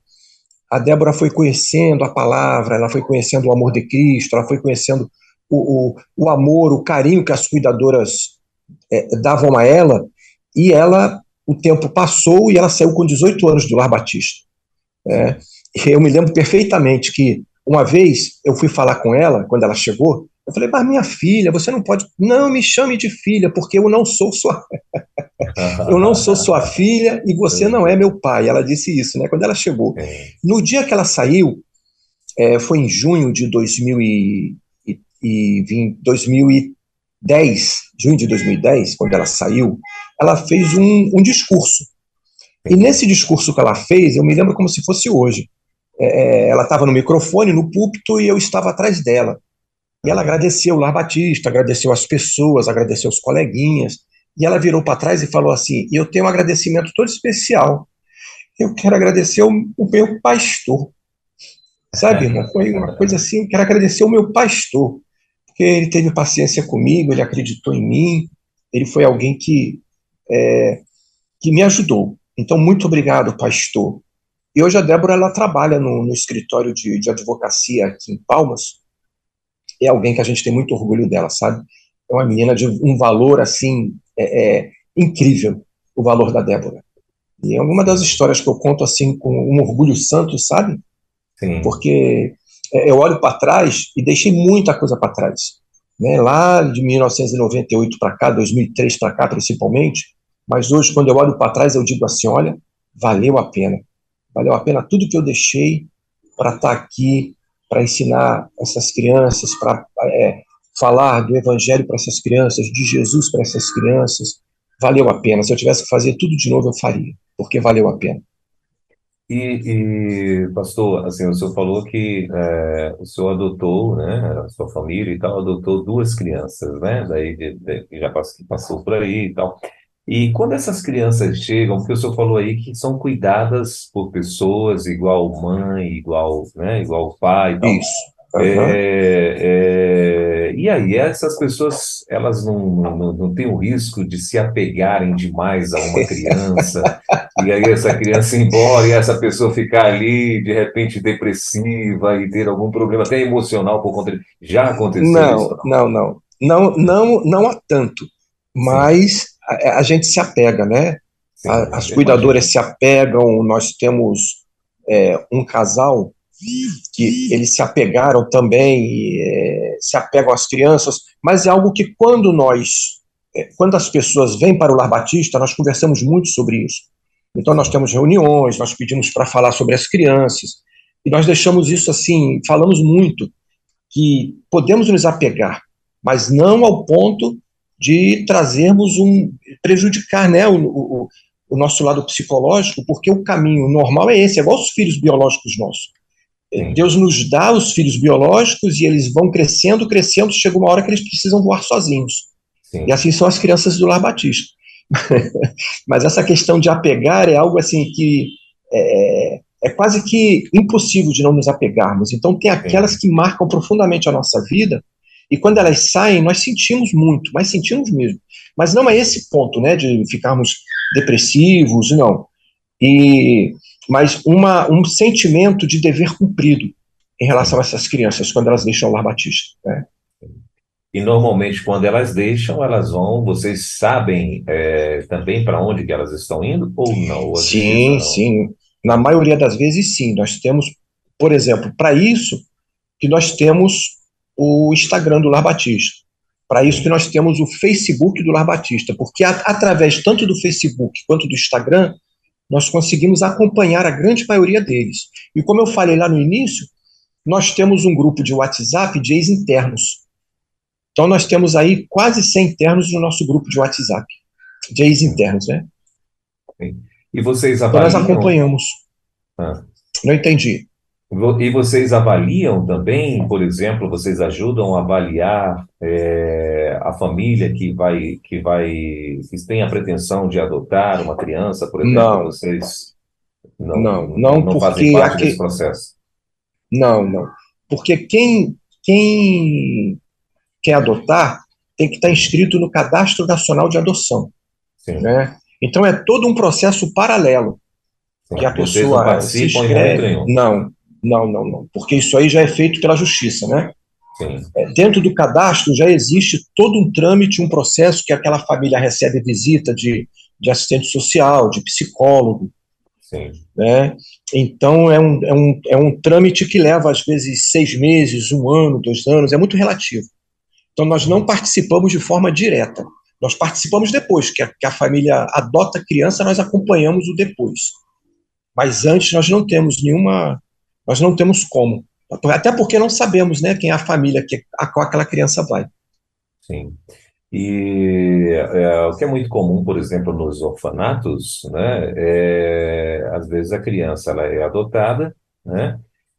a Débora foi conhecendo a palavra, ela foi conhecendo o amor de Cristo, ela foi conhecendo o, o, o amor, o carinho que as cuidadoras é, davam a ela, e ela, o tempo passou e ela saiu com 18 anos do Lar Batista. É, eu me lembro perfeitamente que uma vez eu fui falar com ela, quando ela chegou, eu falei, mas minha filha, você não pode. Não me chame de filha, porque eu não sou sua. [laughs] eu não sou sua filha e você não é meu pai. Ela disse isso, né? Quando ela chegou. É. No dia que ela saiu, é, foi em junho de 2020, 2010, junho de 2010, quando ela saiu, ela fez um, um discurso. E nesse discurso que ela fez, eu me lembro como se fosse hoje. É, é, ela estava no microfone, no púlpito, e eu estava atrás dela. E ela agradeceu o Lar Batista, agradeceu as pessoas, agradeceu os coleguinhas. E ela virou para trás e falou assim: Eu tenho um agradecimento todo especial. Eu quero agradecer o, o meu pastor. Sabe, irmão? Foi uma [laughs] coisa assim: eu quero agradecer o meu pastor. Porque ele teve paciência comigo, ele acreditou em mim, ele foi alguém que, é, que me ajudou. Então, muito obrigado, pastor. E hoje a Débora ela trabalha no, no escritório de, de, advocacia aqui em Palmas. É alguém que a gente tem muito orgulho dela, sabe? É uma menina de um valor assim é, é, incrível, o valor da Débora. E é uma das histórias que eu conto assim com um orgulho santo, sabe? Sim. Porque é, eu olho para trás e deixei muita coisa para trás. Né? Lá de 1998 para cá, 2003 para cá principalmente, mas hoje, quando eu olho para trás, eu digo assim: olha, valeu a pena. Valeu a pena tudo que eu deixei para estar tá aqui, para ensinar essas crianças, para é, falar do Evangelho para essas crianças, de Jesus para essas crianças. Valeu a pena. Se eu tivesse que fazer tudo de novo, eu faria, porque valeu a pena. E, e, pastor, assim, o senhor falou que é, o senhor adotou, né, a sua família e tal, adotou duas crianças, né, daí de, de, já passou, passou por aí e tal. E quando essas crianças chegam, porque o senhor falou aí que são cuidadas por pessoas igual mãe, igual, né, igual pai e tal. Isso. Uhum. É, é, e aí, essas pessoas, elas não, não, não têm o risco de se apegarem demais a uma criança, e aí essa criança ir embora e essa pessoa ficar ali, de repente, depressiva e ter algum problema até emocional por conta de... Já aconteceu não, isso? Não, não, não. Não, não há tanto, mas a, a, gente se apega, né? A, as cuidadoras se apegam, nós temos é, um casal que eles se apegaram também, é, se apegam às crianças, mas é algo que quando nós, é, quando as pessoas vêm para o Lar Batista, nós conversamos muito sobre isso. Então nós temos reuniões, nós pedimos para falar sobre as crianças, e nós deixamos isso assim, falamos muito, que podemos nos apegar, mas não ao ponto de trazermos um, prejudicar né, o, o, o nosso lado psicológico, porque o caminho normal é esse, é igual os filhos biológicos nossos Deus nos dá os filhos biológicos e eles vão crescendo, crescendo, chega uma hora que eles precisam voar sozinhos. Sim. E assim são as crianças do Lar Batista. [laughs] Mas essa questão de apegar é algo assim que é, é, quase que impossível de não nos apegarmos. Então tem aquelas que marcam profundamente a nossa vida e quando elas saem nós sentimos muito, mas sentimos mesmo. Mas não é esse ponto, né, de ficarmos depressivos, não. E mas uma, um sentimento de dever cumprido em relação a essas crianças quando elas deixam o lar batista. Né? E normalmente quando elas deixam, elas vão, vocês sabem é, também para onde que elas estão indo ou não? Sim, não? sim. Na maioria das vezes sim. Nós temos, por exemplo, para isso que nós temos o Instagram do Lar Batista. Para isso que nós temos o Facebook do Lar Batista, porque a, através tanto do Facebook quanto do Instagram, nós conseguimos acompanhar a grande maioria deles. E como eu falei lá no início, nós temos um grupo de WhatsApp de ex-internos. Então nós temos aí quase 100 internos no nosso grupo de WhatsApp, de ex-internos, né? E vocês avaliam... Então nós acompanhamos. Ah. Não entendi. E vocês avaliam também, por exemplo, vocês ajudam a avaliar é, a família que vai, que vai, que tem a pretensão de adotar uma criança, por exemplo, não. vocês não, não, não, não fazem parte aqui, desse processo? Não, não. Porque quem, quem quer adotar tem que estar inscrito no Cadastro Nacional de Adoção. Sim. Né? Então é todo um processo paralelo. Sim. Que a pessoa não se inscreve. Não, não, não, não. Porque isso aí já é feito pela justiça, né? É, dentro do cadastro já existe todo um trâmite, um processo que aquela família recebe visita de, de assistente social, de psicólogo. Sim. Né? Então é um, é, um, é um trâmite que leva às vezes seis meses, um ano, dois anos, é muito relativo. Então nós não participamos de forma direta. Nós participamos depois, que a, que a família adota a criança, nós acompanhamos o depois. Mas antes nós não temos nenhuma nós não temos como. Até porque não sabemos né, quem é a família que, a qual aquela criança vai. Sim. E é, o que é muito comum, por exemplo, nos orfanatos, né, é, às vezes a criança ela é adotada, né,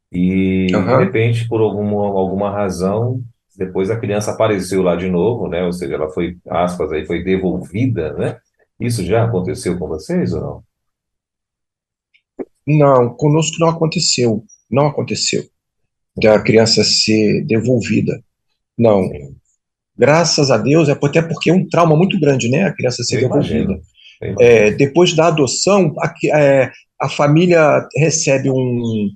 e uhum. de repente, por alguma, alguma razão, depois a criança apareceu lá de novo, né, ou seja, ela foi, aspas, aí, foi devolvida, né? Isso já aconteceu com vocês ou não? Não, conosco não aconteceu. Não aconteceu. Da criança ser devolvida. Não. Graças a Deus, é até porque é um trauma muito grande, né? A criança ser Eu devolvida. É, depois da adoção, a, é, a família recebe um,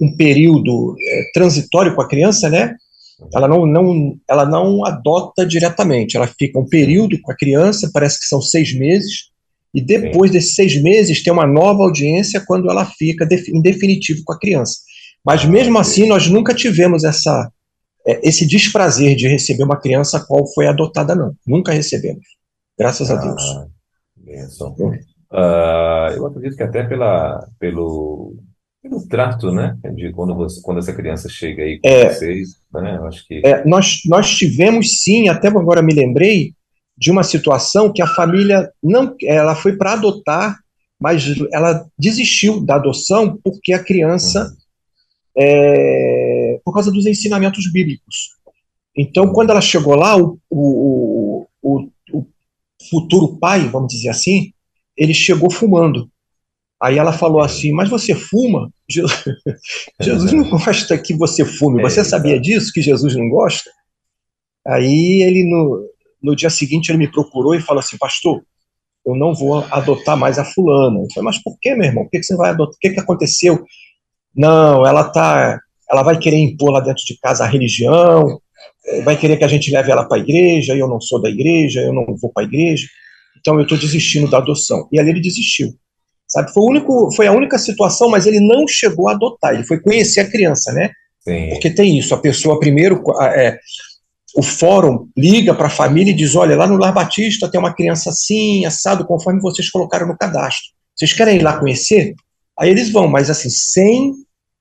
um período é, transitório com a criança, né? Ela não, não, ela não adota diretamente, ela fica um período com a criança, parece que são seis meses, e depois Sim. desses seis meses tem uma nova audiência quando ela fica em definitivo com a criança. Mas mesmo assim, nós nunca tivemos essa, é, esse desprazer de receber uma criança qual foi adotada, não. Nunca recebemos. Graças ah, a Deus. Benção. Uh, eu acredito que até pela, pelo, pelo trato, né? De quando, você, quando essa criança chega aí com é, vocês, né? Eu acho que... É, nós, nós tivemos sim, até agora me lembrei, de uma situação que a família não, ela foi para adotar, mas ela desistiu da adoção porque a criança, uhum. É, por causa dos ensinamentos bíblicos. Então, quando ela chegou lá, o, o, o, o futuro pai, vamos dizer assim, ele chegou fumando. Aí ela falou assim: Mas você fuma? [laughs] Jesus não gosta que você fume. Você sabia disso, que Jesus não gosta? Aí ele, no, no dia seguinte, ele me procurou e falou assim: Pastor, eu não vou adotar mais a fulana. Eu falei: Mas por que, meu irmão? Por que você vai adotar? O que, que aconteceu? Não, ela tá. Ela vai querer impor lá dentro de casa a religião, vai querer que a gente leve ela para a igreja, eu não sou da igreja, eu não vou para a igreja. Então eu estou desistindo da adoção. E ali ele desistiu. Sabe? Foi, o único, foi a única situação, mas ele não chegou a adotar, ele foi conhecer a criança, né? Sim. Porque tem isso, a pessoa primeiro, é, o fórum liga para a família e diz, olha, lá no Lar Batista tem uma criança assim, assado, conforme vocês colocaram no cadastro. Vocês querem ir lá conhecer? Aí eles vão, mas assim, sem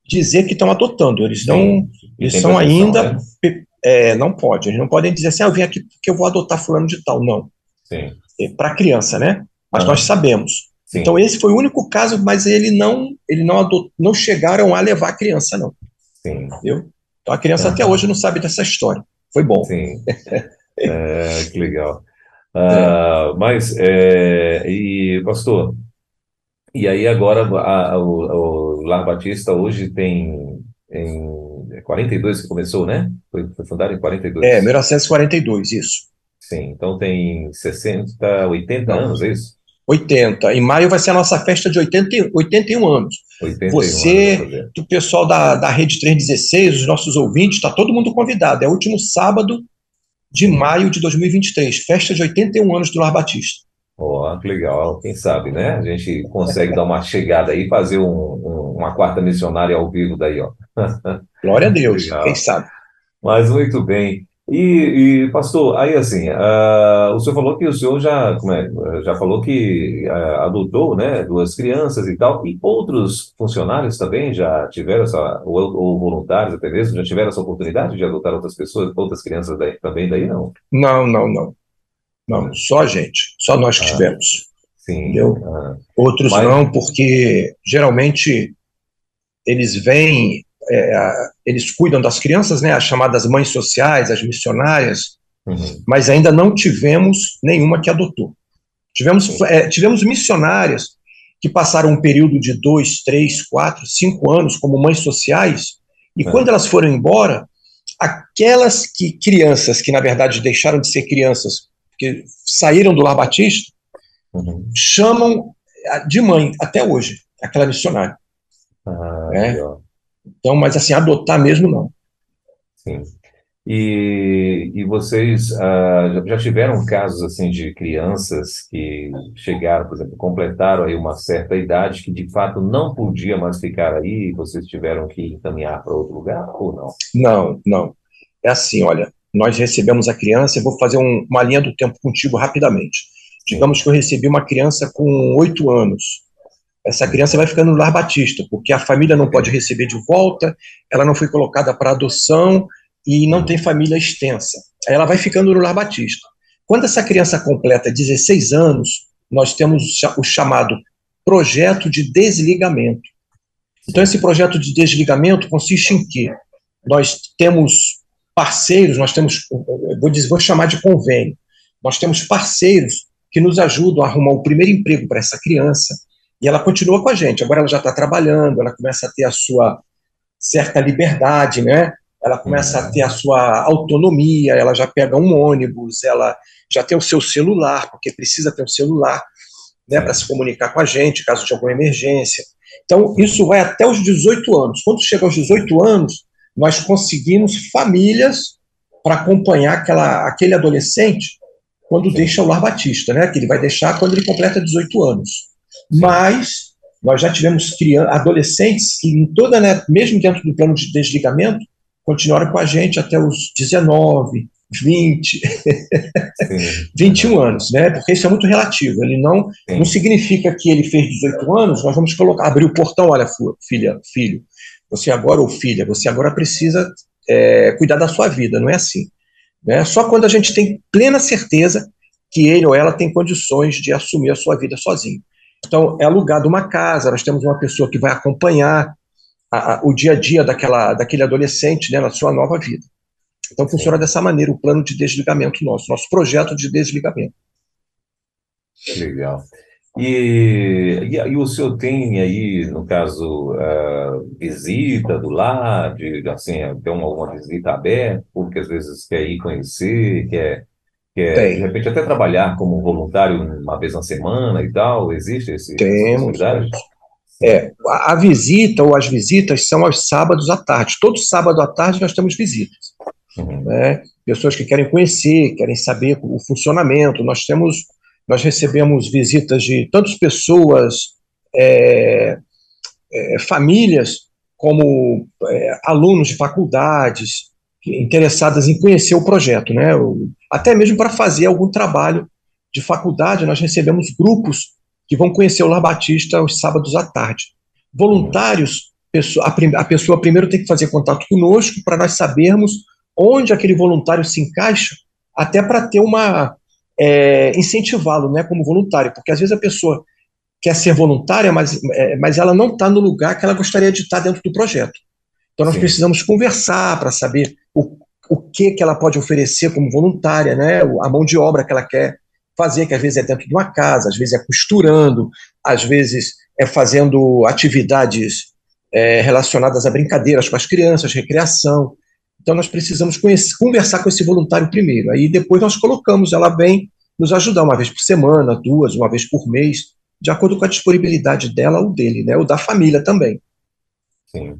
dizer que estão adotando, eles não, eles são ainda, né? é, não pode, eles não podem dizer assim, ah, eu vim aqui porque eu vou adotar fulano de tal, não. Sim é, para criança, né? Mas ah, nós sabemos. Sim. Então esse foi o único caso, mas ele não, ele não adot, não chegaram a levar a criança, não. Sim. Entendeu? Então a criança até hoje não sabe dessa história. Foi bom. Sim. [laughs] é, que legal. Ah, é. Mas, é, e pastor, e aí agora a, a, o, o Lar Batista hoje tem em 42 que começou, né? Foi, foi fundado em 42. É, 1942, isso. Sim, então tem 60, 80 Não. anos, é isso? 80. Em maio vai ser a nossa festa de 80, 81 anos. 81 Você, anos o pessoal da, da Rede 316, os nossos ouvintes, está todo mundo convidado. É o último sábado de maio de 2023, festa de 81 anos do Lar Batista. Oh, que legal. Quem sabe, né? A gente consegue dar uma chegada aí fazer um, um, uma quarta missionária ao vivo daí, ó. [laughs] Glória a Deus, quem sabe. Mas muito bem. E, e, pastor, aí assim, uh, o senhor falou que o senhor já, como é, já falou que uh, adotou, né, duas crianças e tal, e outros funcionários também já tiveram essa, ou, ou, voluntários até mesmo, já tiveram essa oportunidade de adotar outras pessoas, outras crianças daí, também daí não? Não, não, não. Não, só a gente, só nós que ah, tivemos. Sim. Entendeu? Ah, outros mas... não, porque geralmente eles vêm é, eles cuidam das crianças, né, as chamadas mães sociais, as missionárias, uhum. mas ainda não tivemos nenhuma que adotou. Tivemos, é, tivemos missionárias que passaram um período de dois, três, quatro, cinco anos como mães sociais, e é. quando elas foram embora, aquelas que, crianças que na verdade deixaram de ser crianças, que saíram do Lar Batista, uhum. chamam de mãe até hoje, aquela missionária. Ah, é. Então, mas assim, adotar mesmo não. Sim. E, e vocês uh, já tiveram casos assim de crianças que chegaram, por exemplo, completaram aí uma certa idade que de fato não podia mais ficar aí e vocês tiveram que encaminhar para outro lugar ou não? Não, não. É assim, olha, nós recebemos a criança, eu vou fazer um, uma linha do tempo contigo rapidamente. Digamos que eu recebi uma criança com oito anos essa criança vai ficando no lar batista, porque a família não pode receber de volta, ela não foi colocada para adoção e não tem família extensa. Aí ela vai ficando no lar batista. Quando essa criança completa 16 anos, nós temos o chamado projeto de desligamento. Então, esse projeto de desligamento consiste em que nós temos parceiros, nós temos, vou, dizer, vou chamar de convênio, nós temos parceiros que nos ajudam a arrumar o primeiro emprego para essa criança, e ela continua com a gente. Agora ela já está trabalhando, ela começa a ter a sua certa liberdade, né? Ela começa a ter a sua autonomia, ela já pega um ônibus, ela já tem o seu celular, porque precisa ter um celular. né, para se comunicar com a gente, caso de alguma emergência. Então, isso vai até os 18 anos. Quando chega aos 18 anos, nós conseguimos famílias para acompanhar aquela, aquele adolescente quando deixa o lar batista, né? Que ele vai deixar quando ele completa 18 anos. Mas nós já tivemos crianças, adolescentes que, em toda, né, mesmo dentro do plano de desligamento, continuaram com a gente até os 19, 20, 21 anos, né? Porque isso é muito relativo. Ele não, não significa que ele fez 18 anos, nós vamos colocar, abrir o portão, olha, filha, filho, você agora, ou filha, você agora precisa é, cuidar da sua vida, não é assim. Né? Só quando a gente tem plena certeza que ele ou ela tem condições de assumir a sua vida sozinho. Então, é alugado uma casa, nós temos uma pessoa que vai acompanhar a, a, o dia a dia daquela, daquele adolescente né, na sua nova vida. Então, funciona dessa maneira o plano de desligamento nosso, nosso projeto de desligamento. Legal. E, e, e, o senhor tem aí, no caso, uh, visita do lar, de, assim, tem uma, uma visita aberta, porque às vezes quer ir conhecer, quer, quer de repente até trabalhar como voluntário uma vez na semana e tal, existe esse Temos. É, a, a visita ou as visitas são aos sábados à tarde. Todo sábado à tarde nós temos visitas. Uhum. Né? Pessoas que querem conhecer, querem saber o funcionamento. Nós temos nós recebemos visitas de tantas pessoas, é, é, famílias, como é, alunos de faculdades, interessadas em conhecer o projeto, né? até mesmo para fazer algum trabalho de faculdade, nós recebemos grupos que vão conhecer o Lar Batista aos sábados à tarde. Voluntários, a pessoa primeiro tem que fazer contato conosco para nós sabermos onde aquele voluntário se encaixa, até para ter uma, é, incentivá-lo né, como voluntário, porque às vezes a pessoa quer ser voluntária, mas, é, mas ela não está no lugar que ela gostaria de estar dentro do projeto. Então nós Sim. precisamos conversar para saber o, o que, que ela pode oferecer como voluntária, né, a mão de obra que ela quer fazer, que às vezes é dentro de uma casa, às vezes é costurando, às vezes é fazendo atividades é, relacionadas a brincadeiras com as crianças, recreação. Então, nós precisamos conhecer, conversar com esse voluntário primeiro. Aí, depois, nós colocamos, ela vem nos ajudar uma vez por semana, duas, uma vez por mês, de acordo com a disponibilidade dela ou dele, né? Ou da família também. Sim.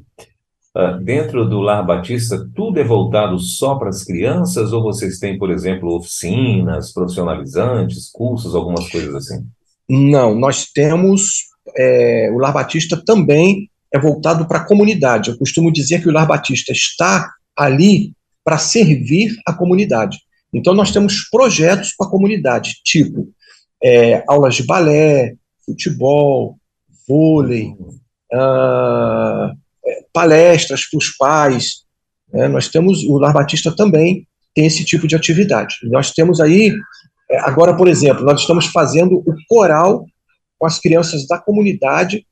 Uh, dentro do Lar Batista, tudo é voltado só para as crianças ou vocês têm, por exemplo, oficinas profissionalizantes, cursos, algumas coisas assim? Não, nós temos. É, o Lar Batista também é voltado para a comunidade. Eu costumo dizer que o Lar Batista está ali para servir a comunidade. Então, nós temos projetos para a comunidade, tipo é, aulas de balé, futebol, vôlei, uh, palestras para os pais. Né? Nós temos, o Lar Batista também tem esse tipo de atividade. Nós temos aí, é, agora, por exemplo, nós estamos fazendo o coral com as crianças da comunidade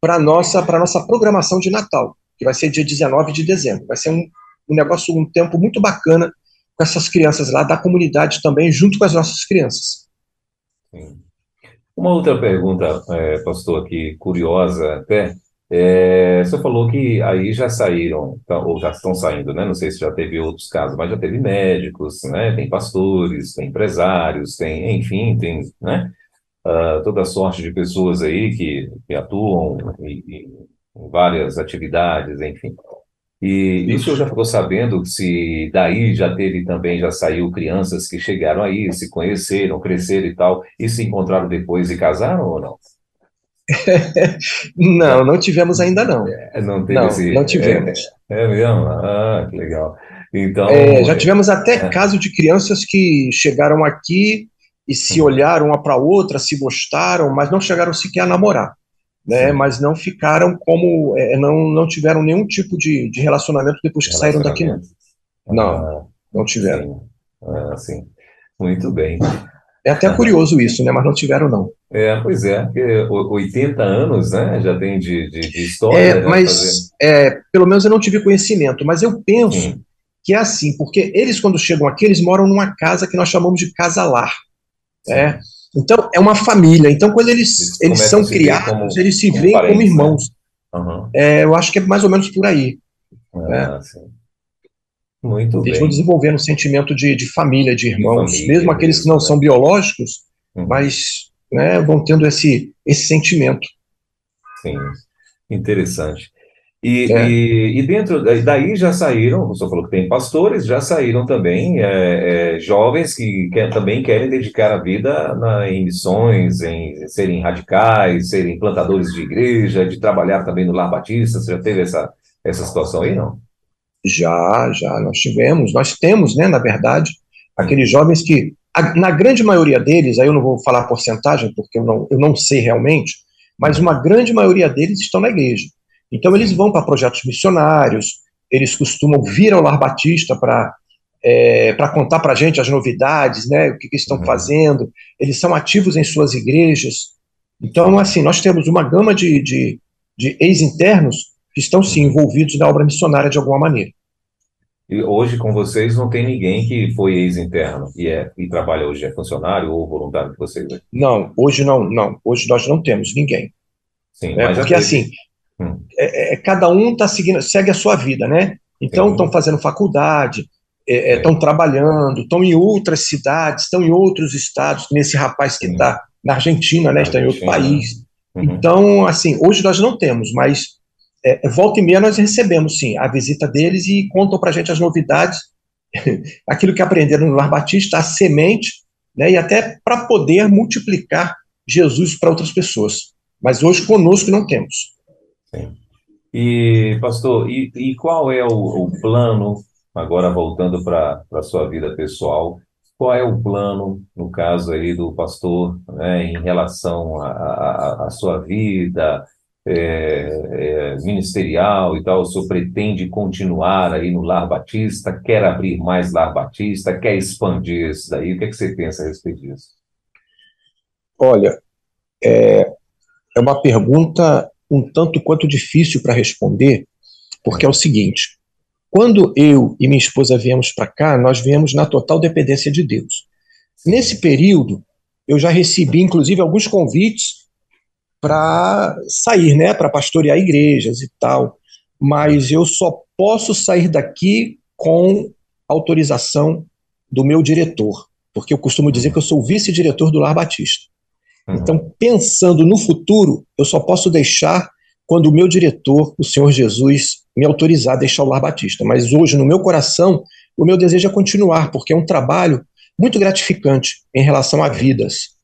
para nossa, nossa programação de Natal que vai ser dia 19 de dezembro. Vai ser um, um negócio, um tempo muito bacana com essas crianças lá da comunidade também, junto com as nossas crianças. Uma outra pergunta, é, pastor, aqui, curiosa até. É, você falou que aí já saíram, tá, ou já estão saindo, né? Não sei se já teve outros casos, mas já teve médicos, né? Tem pastores, tem empresários, tem, enfim, tem, né? Uh, toda sorte de pessoas aí que, que atuam e várias atividades, enfim. E isso eu já ficou sabendo se daí já teve também, já saiu crianças que chegaram aí, se conheceram, cresceram e tal, e se encontraram depois e casaram ou não? [laughs] não, não tivemos ainda não. É, não, não, esse, não tivemos. É, é, mesmo? Ah, que legal. Então, é, já tivemos até é. caso de crianças que chegaram aqui e se uhum. olharam uma para outra, se gostaram, mas não chegaram sequer a namorar né, mas não ficaram como, é, não, não tiveram nenhum tipo de, de relacionamento depois que saíram daqui, não. Não, ah, não tiveram. Ah, sim. Muito bem. É até curioso isso, né, mas não tiveram, não. É, pois é, 80 anos, né, já tem de, de, de história. É, né, mas, é, pelo menos eu não tive conhecimento, mas eu penso sim. que é assim, porque eles quando chegam aqui, eles moram numa casa que nós chamamos de casa-lar, né, então, é uma família. Então, quando eles, eles, eles são criados, como, eles se veem como né? irmãos. Uhum. É, eu acho que é mais ou menos por aí. Ah, né? Muito eles bem. vão desenvolvendo um sentimento de, de família, de irmãos, de família, mesmo aqueles que não são biológicos, uhum. mas né, vão tendo esse, esse sentimento. Sim, interessante. E, é. e, e, dentro daí já saíram, você falou que tem pastores, já saíram também é, é, jovens que quer, também querem dedicar a vida na, em missões, em serem radicais, serem plantadores de igreja, de trabalhar também no Lar Batista. Você já teve essa, essa situação aí, não? Já, já, nós tivemos, nós temos, né, na verdade, aqueles jovens que, a, na grande maioria deles, aí eu não vou falar porcentagem, porque eu não, eu não sei realmente, mas uma grande maioria deles estão na igreja. Então, eles vão para projetos missionários, eles costumam vir ao Lar Batista para é, para contar para a gente as novidades, né, o que, que estão uhum. fazendo, eles são ativos em suas igrejas. Então, assim, nós temos uma gama de, de, de ex-internos que estão, sim, envolvidos na obra missionária de alguma maneira. E hoje, com vocês, não tem ninguém que foi ex-interno e, é, e trabalha hoje, é funcionário ou voluntário de vocês? Né? Não, hoje não, não. Hoje nós não temos ninguém. Sim, é, porque, assim. É, é, cada um tá seguindo, segue a sua vida, né? Então estão fazendo faculdade, estão é, é trabalhando, estão em outras cidades, estão em outros estados, nesse rapaz que está na Argentina, né? Está em outro país. Uhum. Então, assim, hoje nós não temos, mas é, volta e meia nós recebemos, sim, a visita deles e contam para a gente as novidades, [laughs] aquilo que aprenderam no Lar Batista, a semente, né? E até para poder multiplicar Jesus para outras pessoas. Mas hoje conosco não temos. E, pastor, e, e qual é o, o, plano, agora voltando para a sua vida pessoal, qual é o plano, no caso aí do pastor, né, em relação à sua vida é, é, ministerial e tal? O senhor pretende continuar aí no Lar Batista? Quer abrir mais Lar Batista? Quer expandir isso daí? O que, é que você pensa a respeito disso? Olha, é, é uma pergunta um tanto quanto difícil para responder, porque é o seguinte: quando eu e minha esposa viemos para cá, nós viemos na total dependência de Deus. Nesse período, eu já recebi, inclusive, alguns convites para sair, né, para pastorear igrejas e tal, mas eu só posso sair daqui com autorização do meu diretor, porque eu costumo dizer que eu sou vice-diretor do Lar Batista. Uhum. Então, pensando no futuro, eu só posso deixar quando o meu diretor, o Senhor Jesus, me autorizar a deixar o Lar Batista. Mas hoje, no meu coração, o meu desejo é continuar, porque é um trabalho muito gratificante em relação a vidas.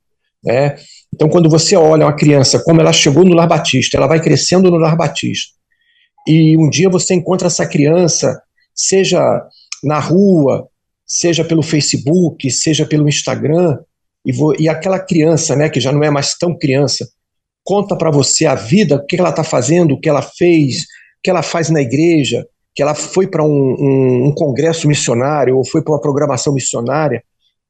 Né? Então, quando você olha uma criança, como ela chegou no Lar Batista, ela vai crescendo no Lar Batista, e um dia você encontra essa criança, seja na rua, seja pelo Facebook, seja pelo Instagram, e, vou, e aquela criança, né, que já não é mais tão criança, conta para você a vida, o que ela está fazendo, o que ela fez, o que ela faz na igreja, que ela foi para um, um, um, congresso missionário ou foi para uma programação missionária,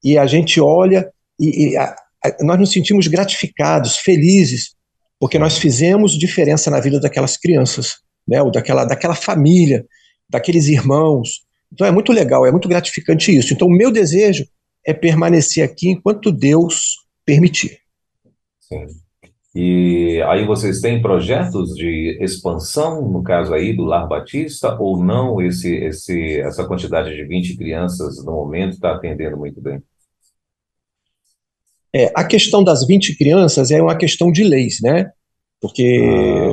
e a gente olha e, e a, a, nós nos sentimos gratificados, felizes, porque nós fizemos diferença na vida daquelas crianças, né, ou daquela, daquela família, daqueles irmãos. Então é muito legal, é muito gratificante isso. Então o meu desejo é permanecer aqui enquanto Deus permitir. Sim. E aí vocês têm projetos de expansão, no caso aí do Lar Batista, ou não? Esse, esse, essa quantidade de 20 crianças no momento está atendendo muito bem? É, a questão das 20 crianças é uma questão de leis, né? Porque ah.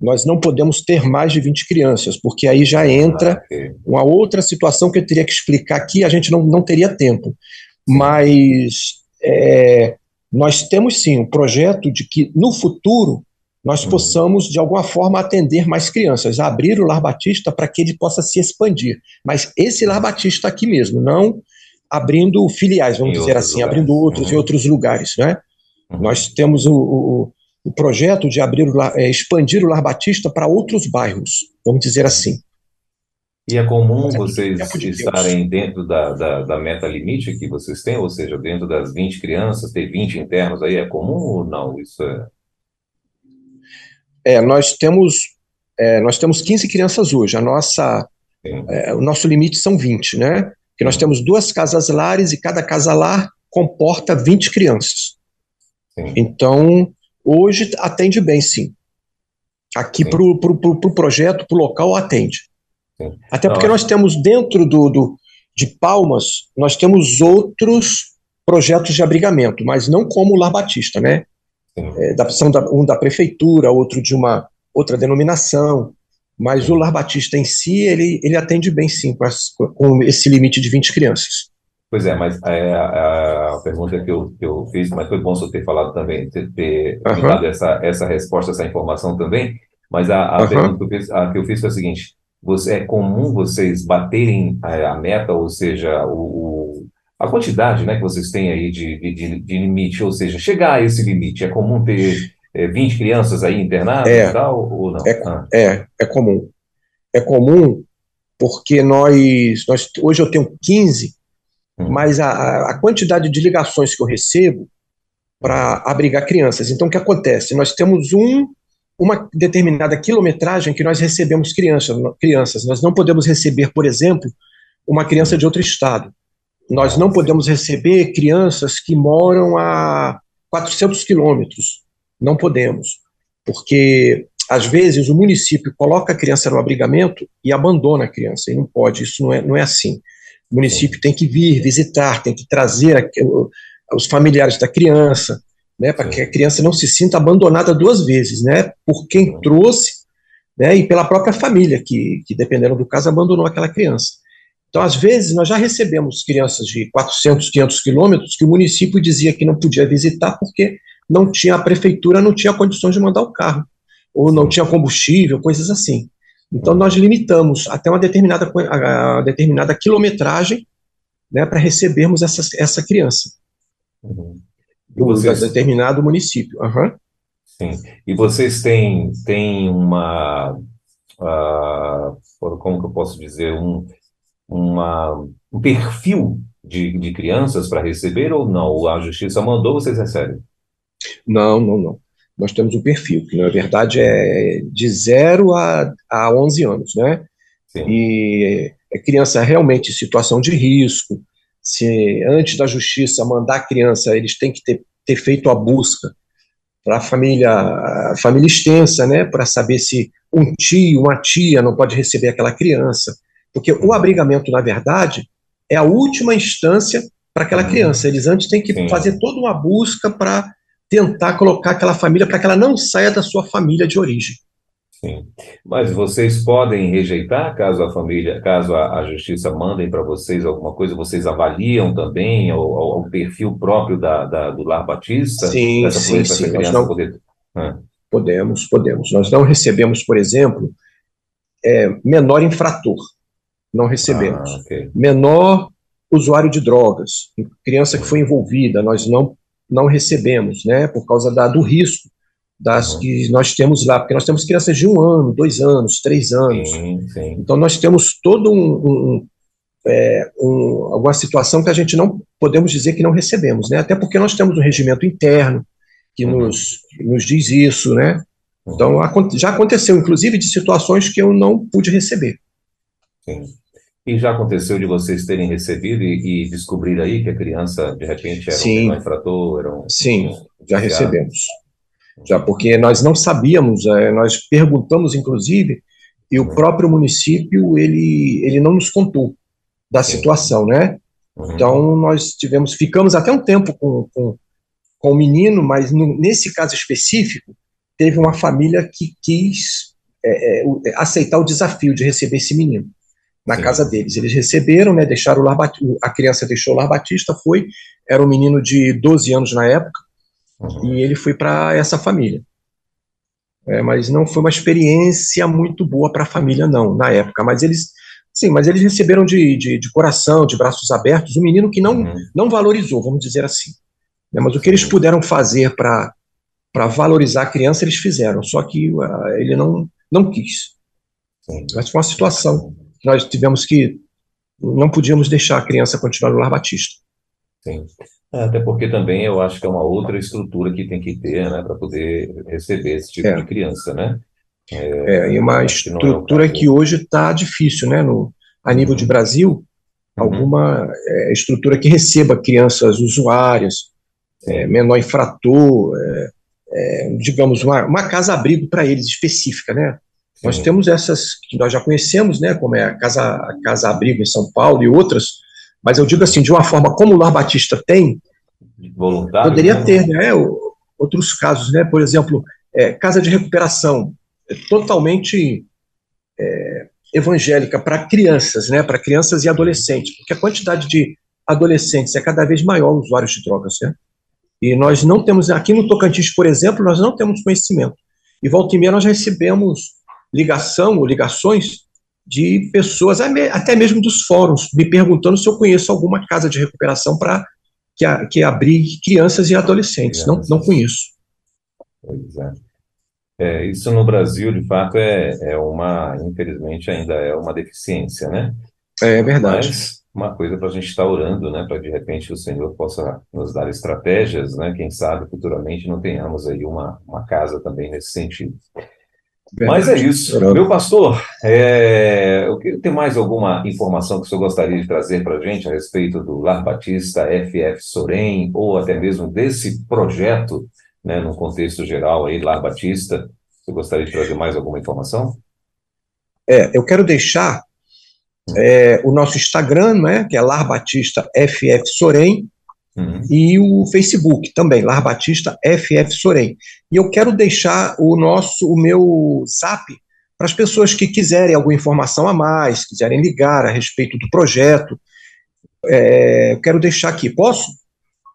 Nós não podemos ter mais de 20 crianças, porque aí já entra ah, okay. uma outra situação que eu teria que explicar aqui, a gente não, não teria tempo. Mas é, nós temos sim um projeto de que no futuro nós uhum. possamos, de alguma forma, atender mais crianças, abrir o Lar Batista para que ele possa se expandir. Mas esse Lar Batista aqui mesmo, não abrindo filiais, vamos em dizer assim, lugares. abrindo outros uhum. em outros lugares. Né? Uhum. Nós temos o, o, o, projeto de abrir o, é, expandir o Lar Batista para outros bairros, vamos dizer assim. E é comum vocês estarem dentro da, da, da, meta limite que vocês têm, ou seja, dentro das 20 crianças, ter 20 internos aí, é comum ou não? Isso é. É, nós temos, é, nós temos 15 crianças hoje. A nossa, é, o nosso limite são 20, né? Porque nós temos duas casas lares e cada casa lar comporta 20 crianças. Sim. Então, hoje atende bem, sim. Aqui para o pro, pro, pro projeto, para o local, atende. Sim. Até porque Não, nós temos dentro do, do, de Palmas, nós temos outros projetos de abrigamento, mas não como o Lar Batista, né? É, da, são da, um da prefeitura, outro de uma outra denominação, mas o Lar Batista em si, ele, ele atende bem sim com, as, com esse limite de 20 crianças. Pois é, mas é, a, pergunta que eu, que eu fiz, mas foi bom você ter falado também, ter, ter uhum. dado essa, essa resposta, essa informação também, mas a, a uhum. pergunta que eu, fiz, a, que eu fiz foi a seguinte, você, é comum vocês baterem a, a meta, ou seja, o, o, a quantidade né, que vocês têm aí de, de, de, limite, ou seja, chegar a esse limite, é comum ter é, 20 crianças aí internadas é, e tal, ou não? É, ah. é, é comum. É comum porque nós, nós hoje eu tenho 15 Hum. mas a, a quantidade de ligações que eu recebo para abrigar crianças. Então, o que acontece? Nós temos um, uma determinada quilometragem que nós recebemos crianças, crianças. Nós não podemos receber, por exemplo, uma criança de outro estado. Nós não podemos receber crianças que moram a 400 quilômetros. Não podemos. Porque, às vezes, o município coloca a criança no abrigamento e abandona a criança. E não pode, isso não é, não é assim. O município tem que vir visitar, tem que trazer os familiares da criança, né, para que a criança não se sinta abandonada duas vezes, né, por quem trouxe, né, e pela própria família que, que dependendo do caso abandonou aquela criança. Então, às vezes, nós já recebemos crianças de 400, 500 quilômetros que o município dizia que não podia visitar porque não tinha a prefeitura não tinha condições de mandar o carro ou não tinha combustível, coisas assim. Então, nós limitamos até uma determinada, a, determinada quilometragem né, para recebermos essa, essa criança. Uhum. Do vocês... determinado município. Uhum. Sim. E vocês têm, têm uma. Uh, como que eu posso dizer? Um, uma, um perfil de, de crianças para receber ou não? A justiça mandou, vocês recebem? Não, não, não nós temos um perfil, que na verdade é de 0 a, a 11 anos, né? Sim. E é criança realmente em situação de risco, se antes da justiça mandar a criança, eles têm que ter, ter feito a busca para a família, a família extensa, né, para saber se um tio, uma tia não pode receber aquela criança, porque o abrigamento, na verdade, é a última instância para aquela uhum. criança. Eles antes têm que Sim. fazer toda uma busca para tentar colocar aquela família para que ela não saia da sua família de origem. Sim. Mas vocês podem rejeitar caso a família, caso a, a justiça mandem para vocês alguma coisa, vocês avaliam também o, o, o perfil próprio da, da, do Lar Batista? Sim, sim, sim. Nós não... Poder... Ah. Podemos, podemos. Nós não recebemos, por exemplo, é, menor infrator. Não recebemos. Ah, okay. Menor usuário de drogas, criança que foi envolvida, nós não não recebemos, né, por causa da, do risco das uhum. que nós temos lá, porque nós temos crianças de um ano, dois anos, três anos. Sim, sim. Então nós temos todo um, um, é, um, alguma situação que a gente não podemos dizer que não recebemos, né? Até porque nós temos um regimento interno que uhum. nos, nos diz isso, né? Uhum. Então já aconteceu, inclusive, de situações que eu não pude receber. Sim. E já aconteceu de vocês terem recebido e, e descobrir aí que a criança, de repente, era Sim. um infrator? Era um, Sim, já recebemos. Já, porque nós não sabíamos, é, nós perguntamos, inclusive, e o uhum. próprio município, ele, ele não nos contou da situação, né? Uhum. Então, nós tivemos, ficamos até um tempo com, com, com o menino, mas no, nesse caso específico, teve uma família que quis é, é, aceitar o desafio de receber esse menino na casa deles. Eles receberam, né, deixaram o lar a criança deixou o lar Batista, foi, era um menino de 12 anos na época, uhum. e ele foi para essa família. É, mas não foi uma experiência muito boa para a família, não, na época. Mas eles, sim, mas eles receberam de, de, de coração, de braços abertos, um menino que não, uhum. não valorizou, vamos dizer assim. É, mas o que eles puderam fazer para valorizar a criança, eles fizeram, só que uh, ele não, não quis. Sim. Mas foi uma situação nós tivemos que não podíamos deixar a criança continuar no lar batista. Sim. É, até porque também eu acho que é uma outra estrutura que tem que ter, né, para poder receber esse tipo é. de criança, né? É, é e uma estrutura que, é que hoje está difícil, né? No, a nível uhum. de Brasil, uhum. alguma é, estrutura que receba crianças usuárias, é, menor infrator, digamos, uma, uma casa-abrigo para eles específica, né? Nós temos essas que nós já conhecemos, né, como é a Casa, a Casa Abrigo em São Paulo e outras, mas eu digo assim, de uma forma como o Lar Batista tem, Voluntário? Poderia ter, né? Outros casos, né? Por exemplo, é, casa de recuperação, é totalmente é, evangélica para crianças, né? Para crianças e adolescentes, porque a quantidade de adolescentes é cada vez maior usuários de drogas, né? E nós não temos, aqui no Tocantins, por exemplo, nós não temos conhecimento. E volta e meia nós recebemos ligação ou ligações de pessoas, até mesmo dos fóruns, me perguntando se eu conheço alguma casa de recuperação para que, que abrigue crianças e adolescentes. Não, não conheço. Pois é. é. Isso no Brasil, de fato, é, é uma, infelizmente, ainda é uma deficiência, né? É verdade. Mas uma coisa para a gente estar tá orando, né? Para de repente o Senhor possa nos dar estratégias, né? Quem sabe futuramente não tenhamos aí uma, uma casa também nesse sentido. Mas é isso. Meu pastor, é... eu queria ter mais alguma informação que o senhor gostaria de trazer para a gente a respeito do Lar Batista FF Sorém, ou até mesmo desse projeto, né, no contexto geral aí, Lar Batista. Você gostaria de trazer mais alguma informação? É, eu quero deixar é, o nosso Instagram, né, que é Lar Batista FF Sorém, Uhum. E o Facebook também, Lar Batista FF Sorém. E eu quero deixar o nosso, o meu zap para as pessoas que quiserem alguma informação a mais, quiserem ligar a respeito do projeto. É, eu quero deixar aqui, posso?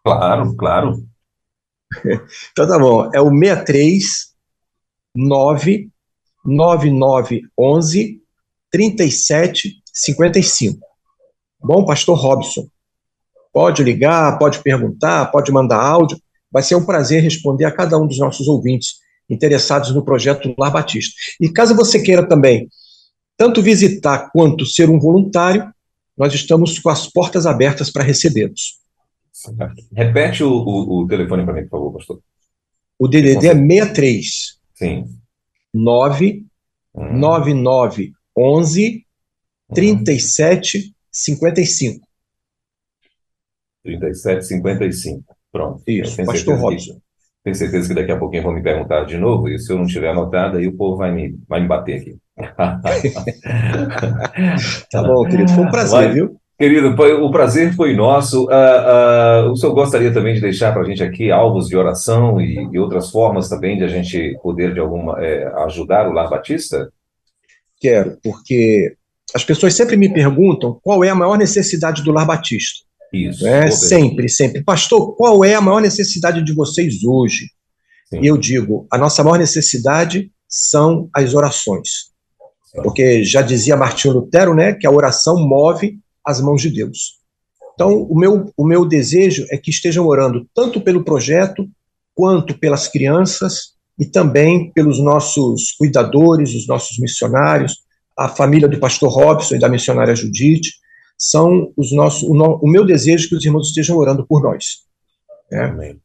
Claro, claro. [laughs] então tá bom, é o 63 9 9911 3755. Bom, pastor Robson, Pode ligar, pode perguntar, pode mandar áudio. Vai ser um prazer responder a cada um dos nossos ouvintes interessados no projeto Lar Batista. E caso você queira também tanto visitar quanto ser um voluntário, nós estamos com as portas abertas para recebê-los. Repete o, o, o telefone para mim, por favor, pastor. O DDD é 63 Sim. 9 hum. 9911 37 55. 3755. Pronto. Isso, pastor Robson. Tenho certeza que daqui a pouquinho vão me perguntar de novo, e se eu não tiver anotado, aí o povo vai me, vai me bater aqui. [laughs] tá bom, querido. Foi um prazer, vai, viu? Querido, o prazer foi nosso. Uh, uh, o senhor gostaria também de deixar para a gente aqui alvos de oração e, e, outras formas também de a gente poder, de alguma, é, ajudar o Lar Batista? Quero, porque as pessoas sempre me perguntam qual é a maior necessidade do Lar Batista. Isso. É, sempre, sempre. Pastor, qual é a maior necessidade de vocês hoje? Sim. E eu digo, a nossa maior necessidade são as orações. Sim. Porque já dizia Martinho Lutero, né, que a oração move as mãos de Deus. Então, o meu, o meu desejo é que estejam orando tanto pelo projeto, quanto pelas crianças e também pelos nossos cuidadores, os nossos missionários, a família do pastor Robson e da missionária Judite, são os nossos, o, no, o meu desejo que os irmãos estejam orando por nós. Né? Amém.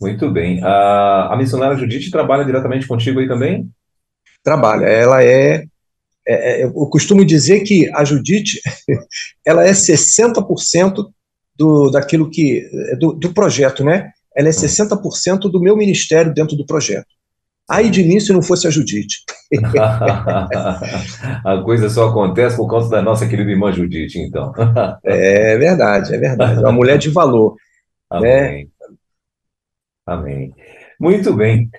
Muito bem. A, a missionária Judite trabalha diretamente contigo aí também? Trabalha. Ela é, é, é eu costumo dizer que a Judite, [laughs] ela é 60% do, daquilo que, do, do projeto, né? Ela é 60% hum. do meu ministério dentro do projeto. Aí de mim se não fosse a Judite. [laughs] a coisa só acontece por causa da nossa querida irmã Judite, então. [laughs] é verdade, é verdade. Uma mulher de valor. Amém. Né? Amém. Muito bem.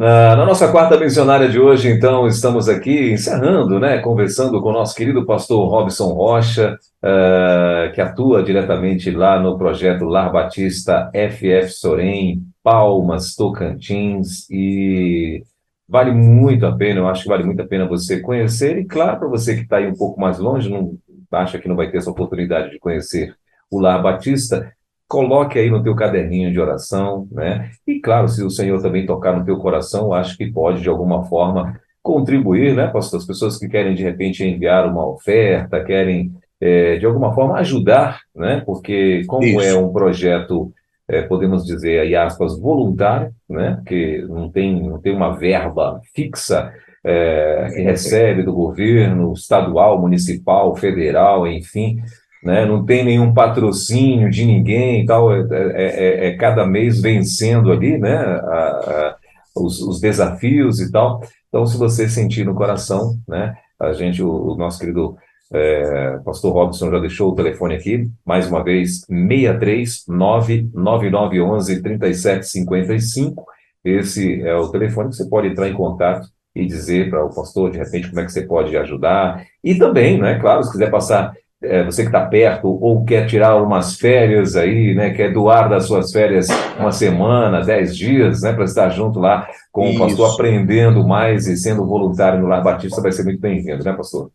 Na nossa quarta missionária de hoje, então, estamos aqui encerrando, né, conversando com o nosso querido pastor Robson Rocha, uh, que atua diretamente lá no projeto Lar Batista FF Sorém, Palmas, Tocantins, e vale muito a pena, eu acho que vale muito a pena você conhecer, e claro, para você que está aí um pouco mais longe, não acha que não vai ter essa oportunidade de conhecer o Lar Batista, coloque aí no teu caderninho de oração, né? E claro, se o Senhor também tocar no teu coração, eu acho que pode de alguma forma contribuir, né, pastor? As pessoas que querem de repente enviar uma oferta, querem é, de alguma forma ajudar, né? Porque como Isso. é um projeto é, podemos dizer, aí aspas, voluntário, né, que não tem, não tem uma verba fixa é, que recebe do governo estadual, municipal, federal, enfim, né, não tem nenhum patrocínio de ninguém e tal, é, é, é, é cada mês vencendo ali né, a, a, os, os, desafios e tal. Então, se você sentir no coração, né, a gente, o, o nosso querido É, o pastor Robson já deixou o telefone aqui, mais uma vez, 63 99911 3755. Esse é o telefone que você pode entrar em contato e dizer para o pastor, de repente, como é que você pode ajudar. E também, né, claro, se quiser passar, é, você que está perto ou quer tirar umas férias aí, né, quer doar das suas férias uma semana, dez dias, né, para estar junto lá com Isso. o pastor, aprendendo mais e sendo voluntário no Lar Batista, vai ser muito bem-vindo, né, pastor?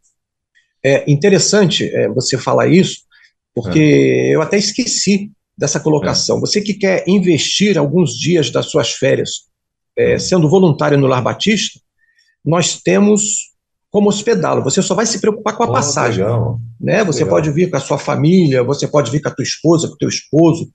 É interessante é, você falar isso, porque é. eu até esqueci dessa colocação. É. Você que quer investir alguns dias das suas férias é, hum. sendo voluntário no Lar Batista, nós temos como hospedá-lo. Você só vai se preocupar com a oh, passagem. Legal. Né? Você legal. pode vir com a sua família, você pode vir com a tua esposa, com o teu esposo,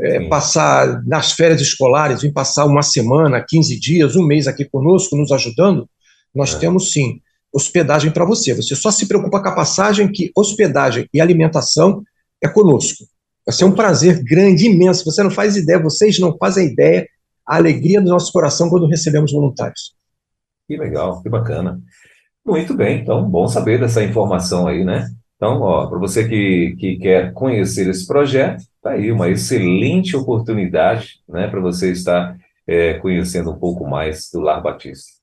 é, passar nas férias escolares, vir passar uma semana, 15 dias, um mês aqui conosco, nos ajudando. Nós é. temos sim hospedagem para você. Você só se preocupa com a passagem, que hospedagem e alimentação é conosco. Vai ser um prazer grande, imenso. Você não faz ideia, vocês não fazem ideia a alegria do nosso coração quando recebemos voluntários. Que legal, que bacana. Muito bem, então, bom saber dessa informação aí, né? Então, ó, para você que, que quer conhecer esse projeto, tá aí uma excelente oportunidade, né, para você estar é, conhecendo um pouco mais do Lar Batista.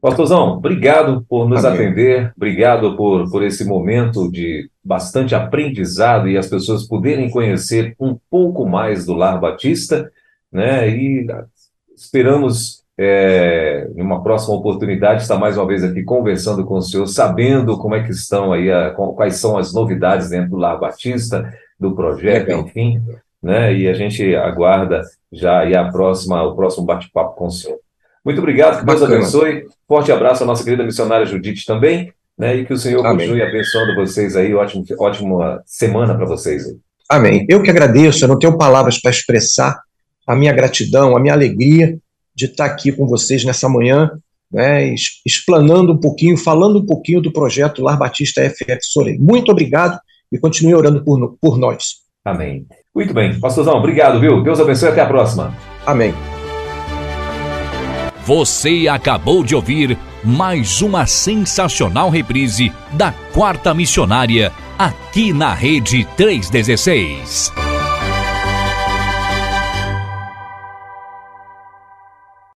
Pastorzão, obrigado por nos Amém. atender, obrigado por, por esse momento de bastante aprendizado e as pessoas poderem conhecer um pouco mais do Lar Batista, né? E esperamos é, em uma próxima oportunidade, estar mais uma vez aqui conversando com o senhor, sabendo como é que estão aí, a, quais são as novidades dentro do Lar Batista, do projeto, Legal. enfim, né? E a gente aguarda já a próxima, o próximo bate-papo com o senhor. Muito obrigado, que Deus Bacana. abençoe. Forte abraço à nossa querida missionária Judite também, né? E que o Senhor Amém. continue abençoando vocês aí. Ótimo, ótima semana para vocês aí. Amém. Eu que agradeço, eu não tenho palavras para expressar a minha gratidão, a minha alegria de estar aqui com vocês nessa manhã, né, explanando um pouquinho, falando um pouquinho do projeto Lar Batista FF Sorei. Muito obrigado e continue orando por, por nós. Amém. Muito bem. Pastorzão, obrigado, viu? Deus abençoe até a próxima. Amém. Você acabou de ouvir mais uma sensacional reprise da Quarta Missionária aqui na Rede 316.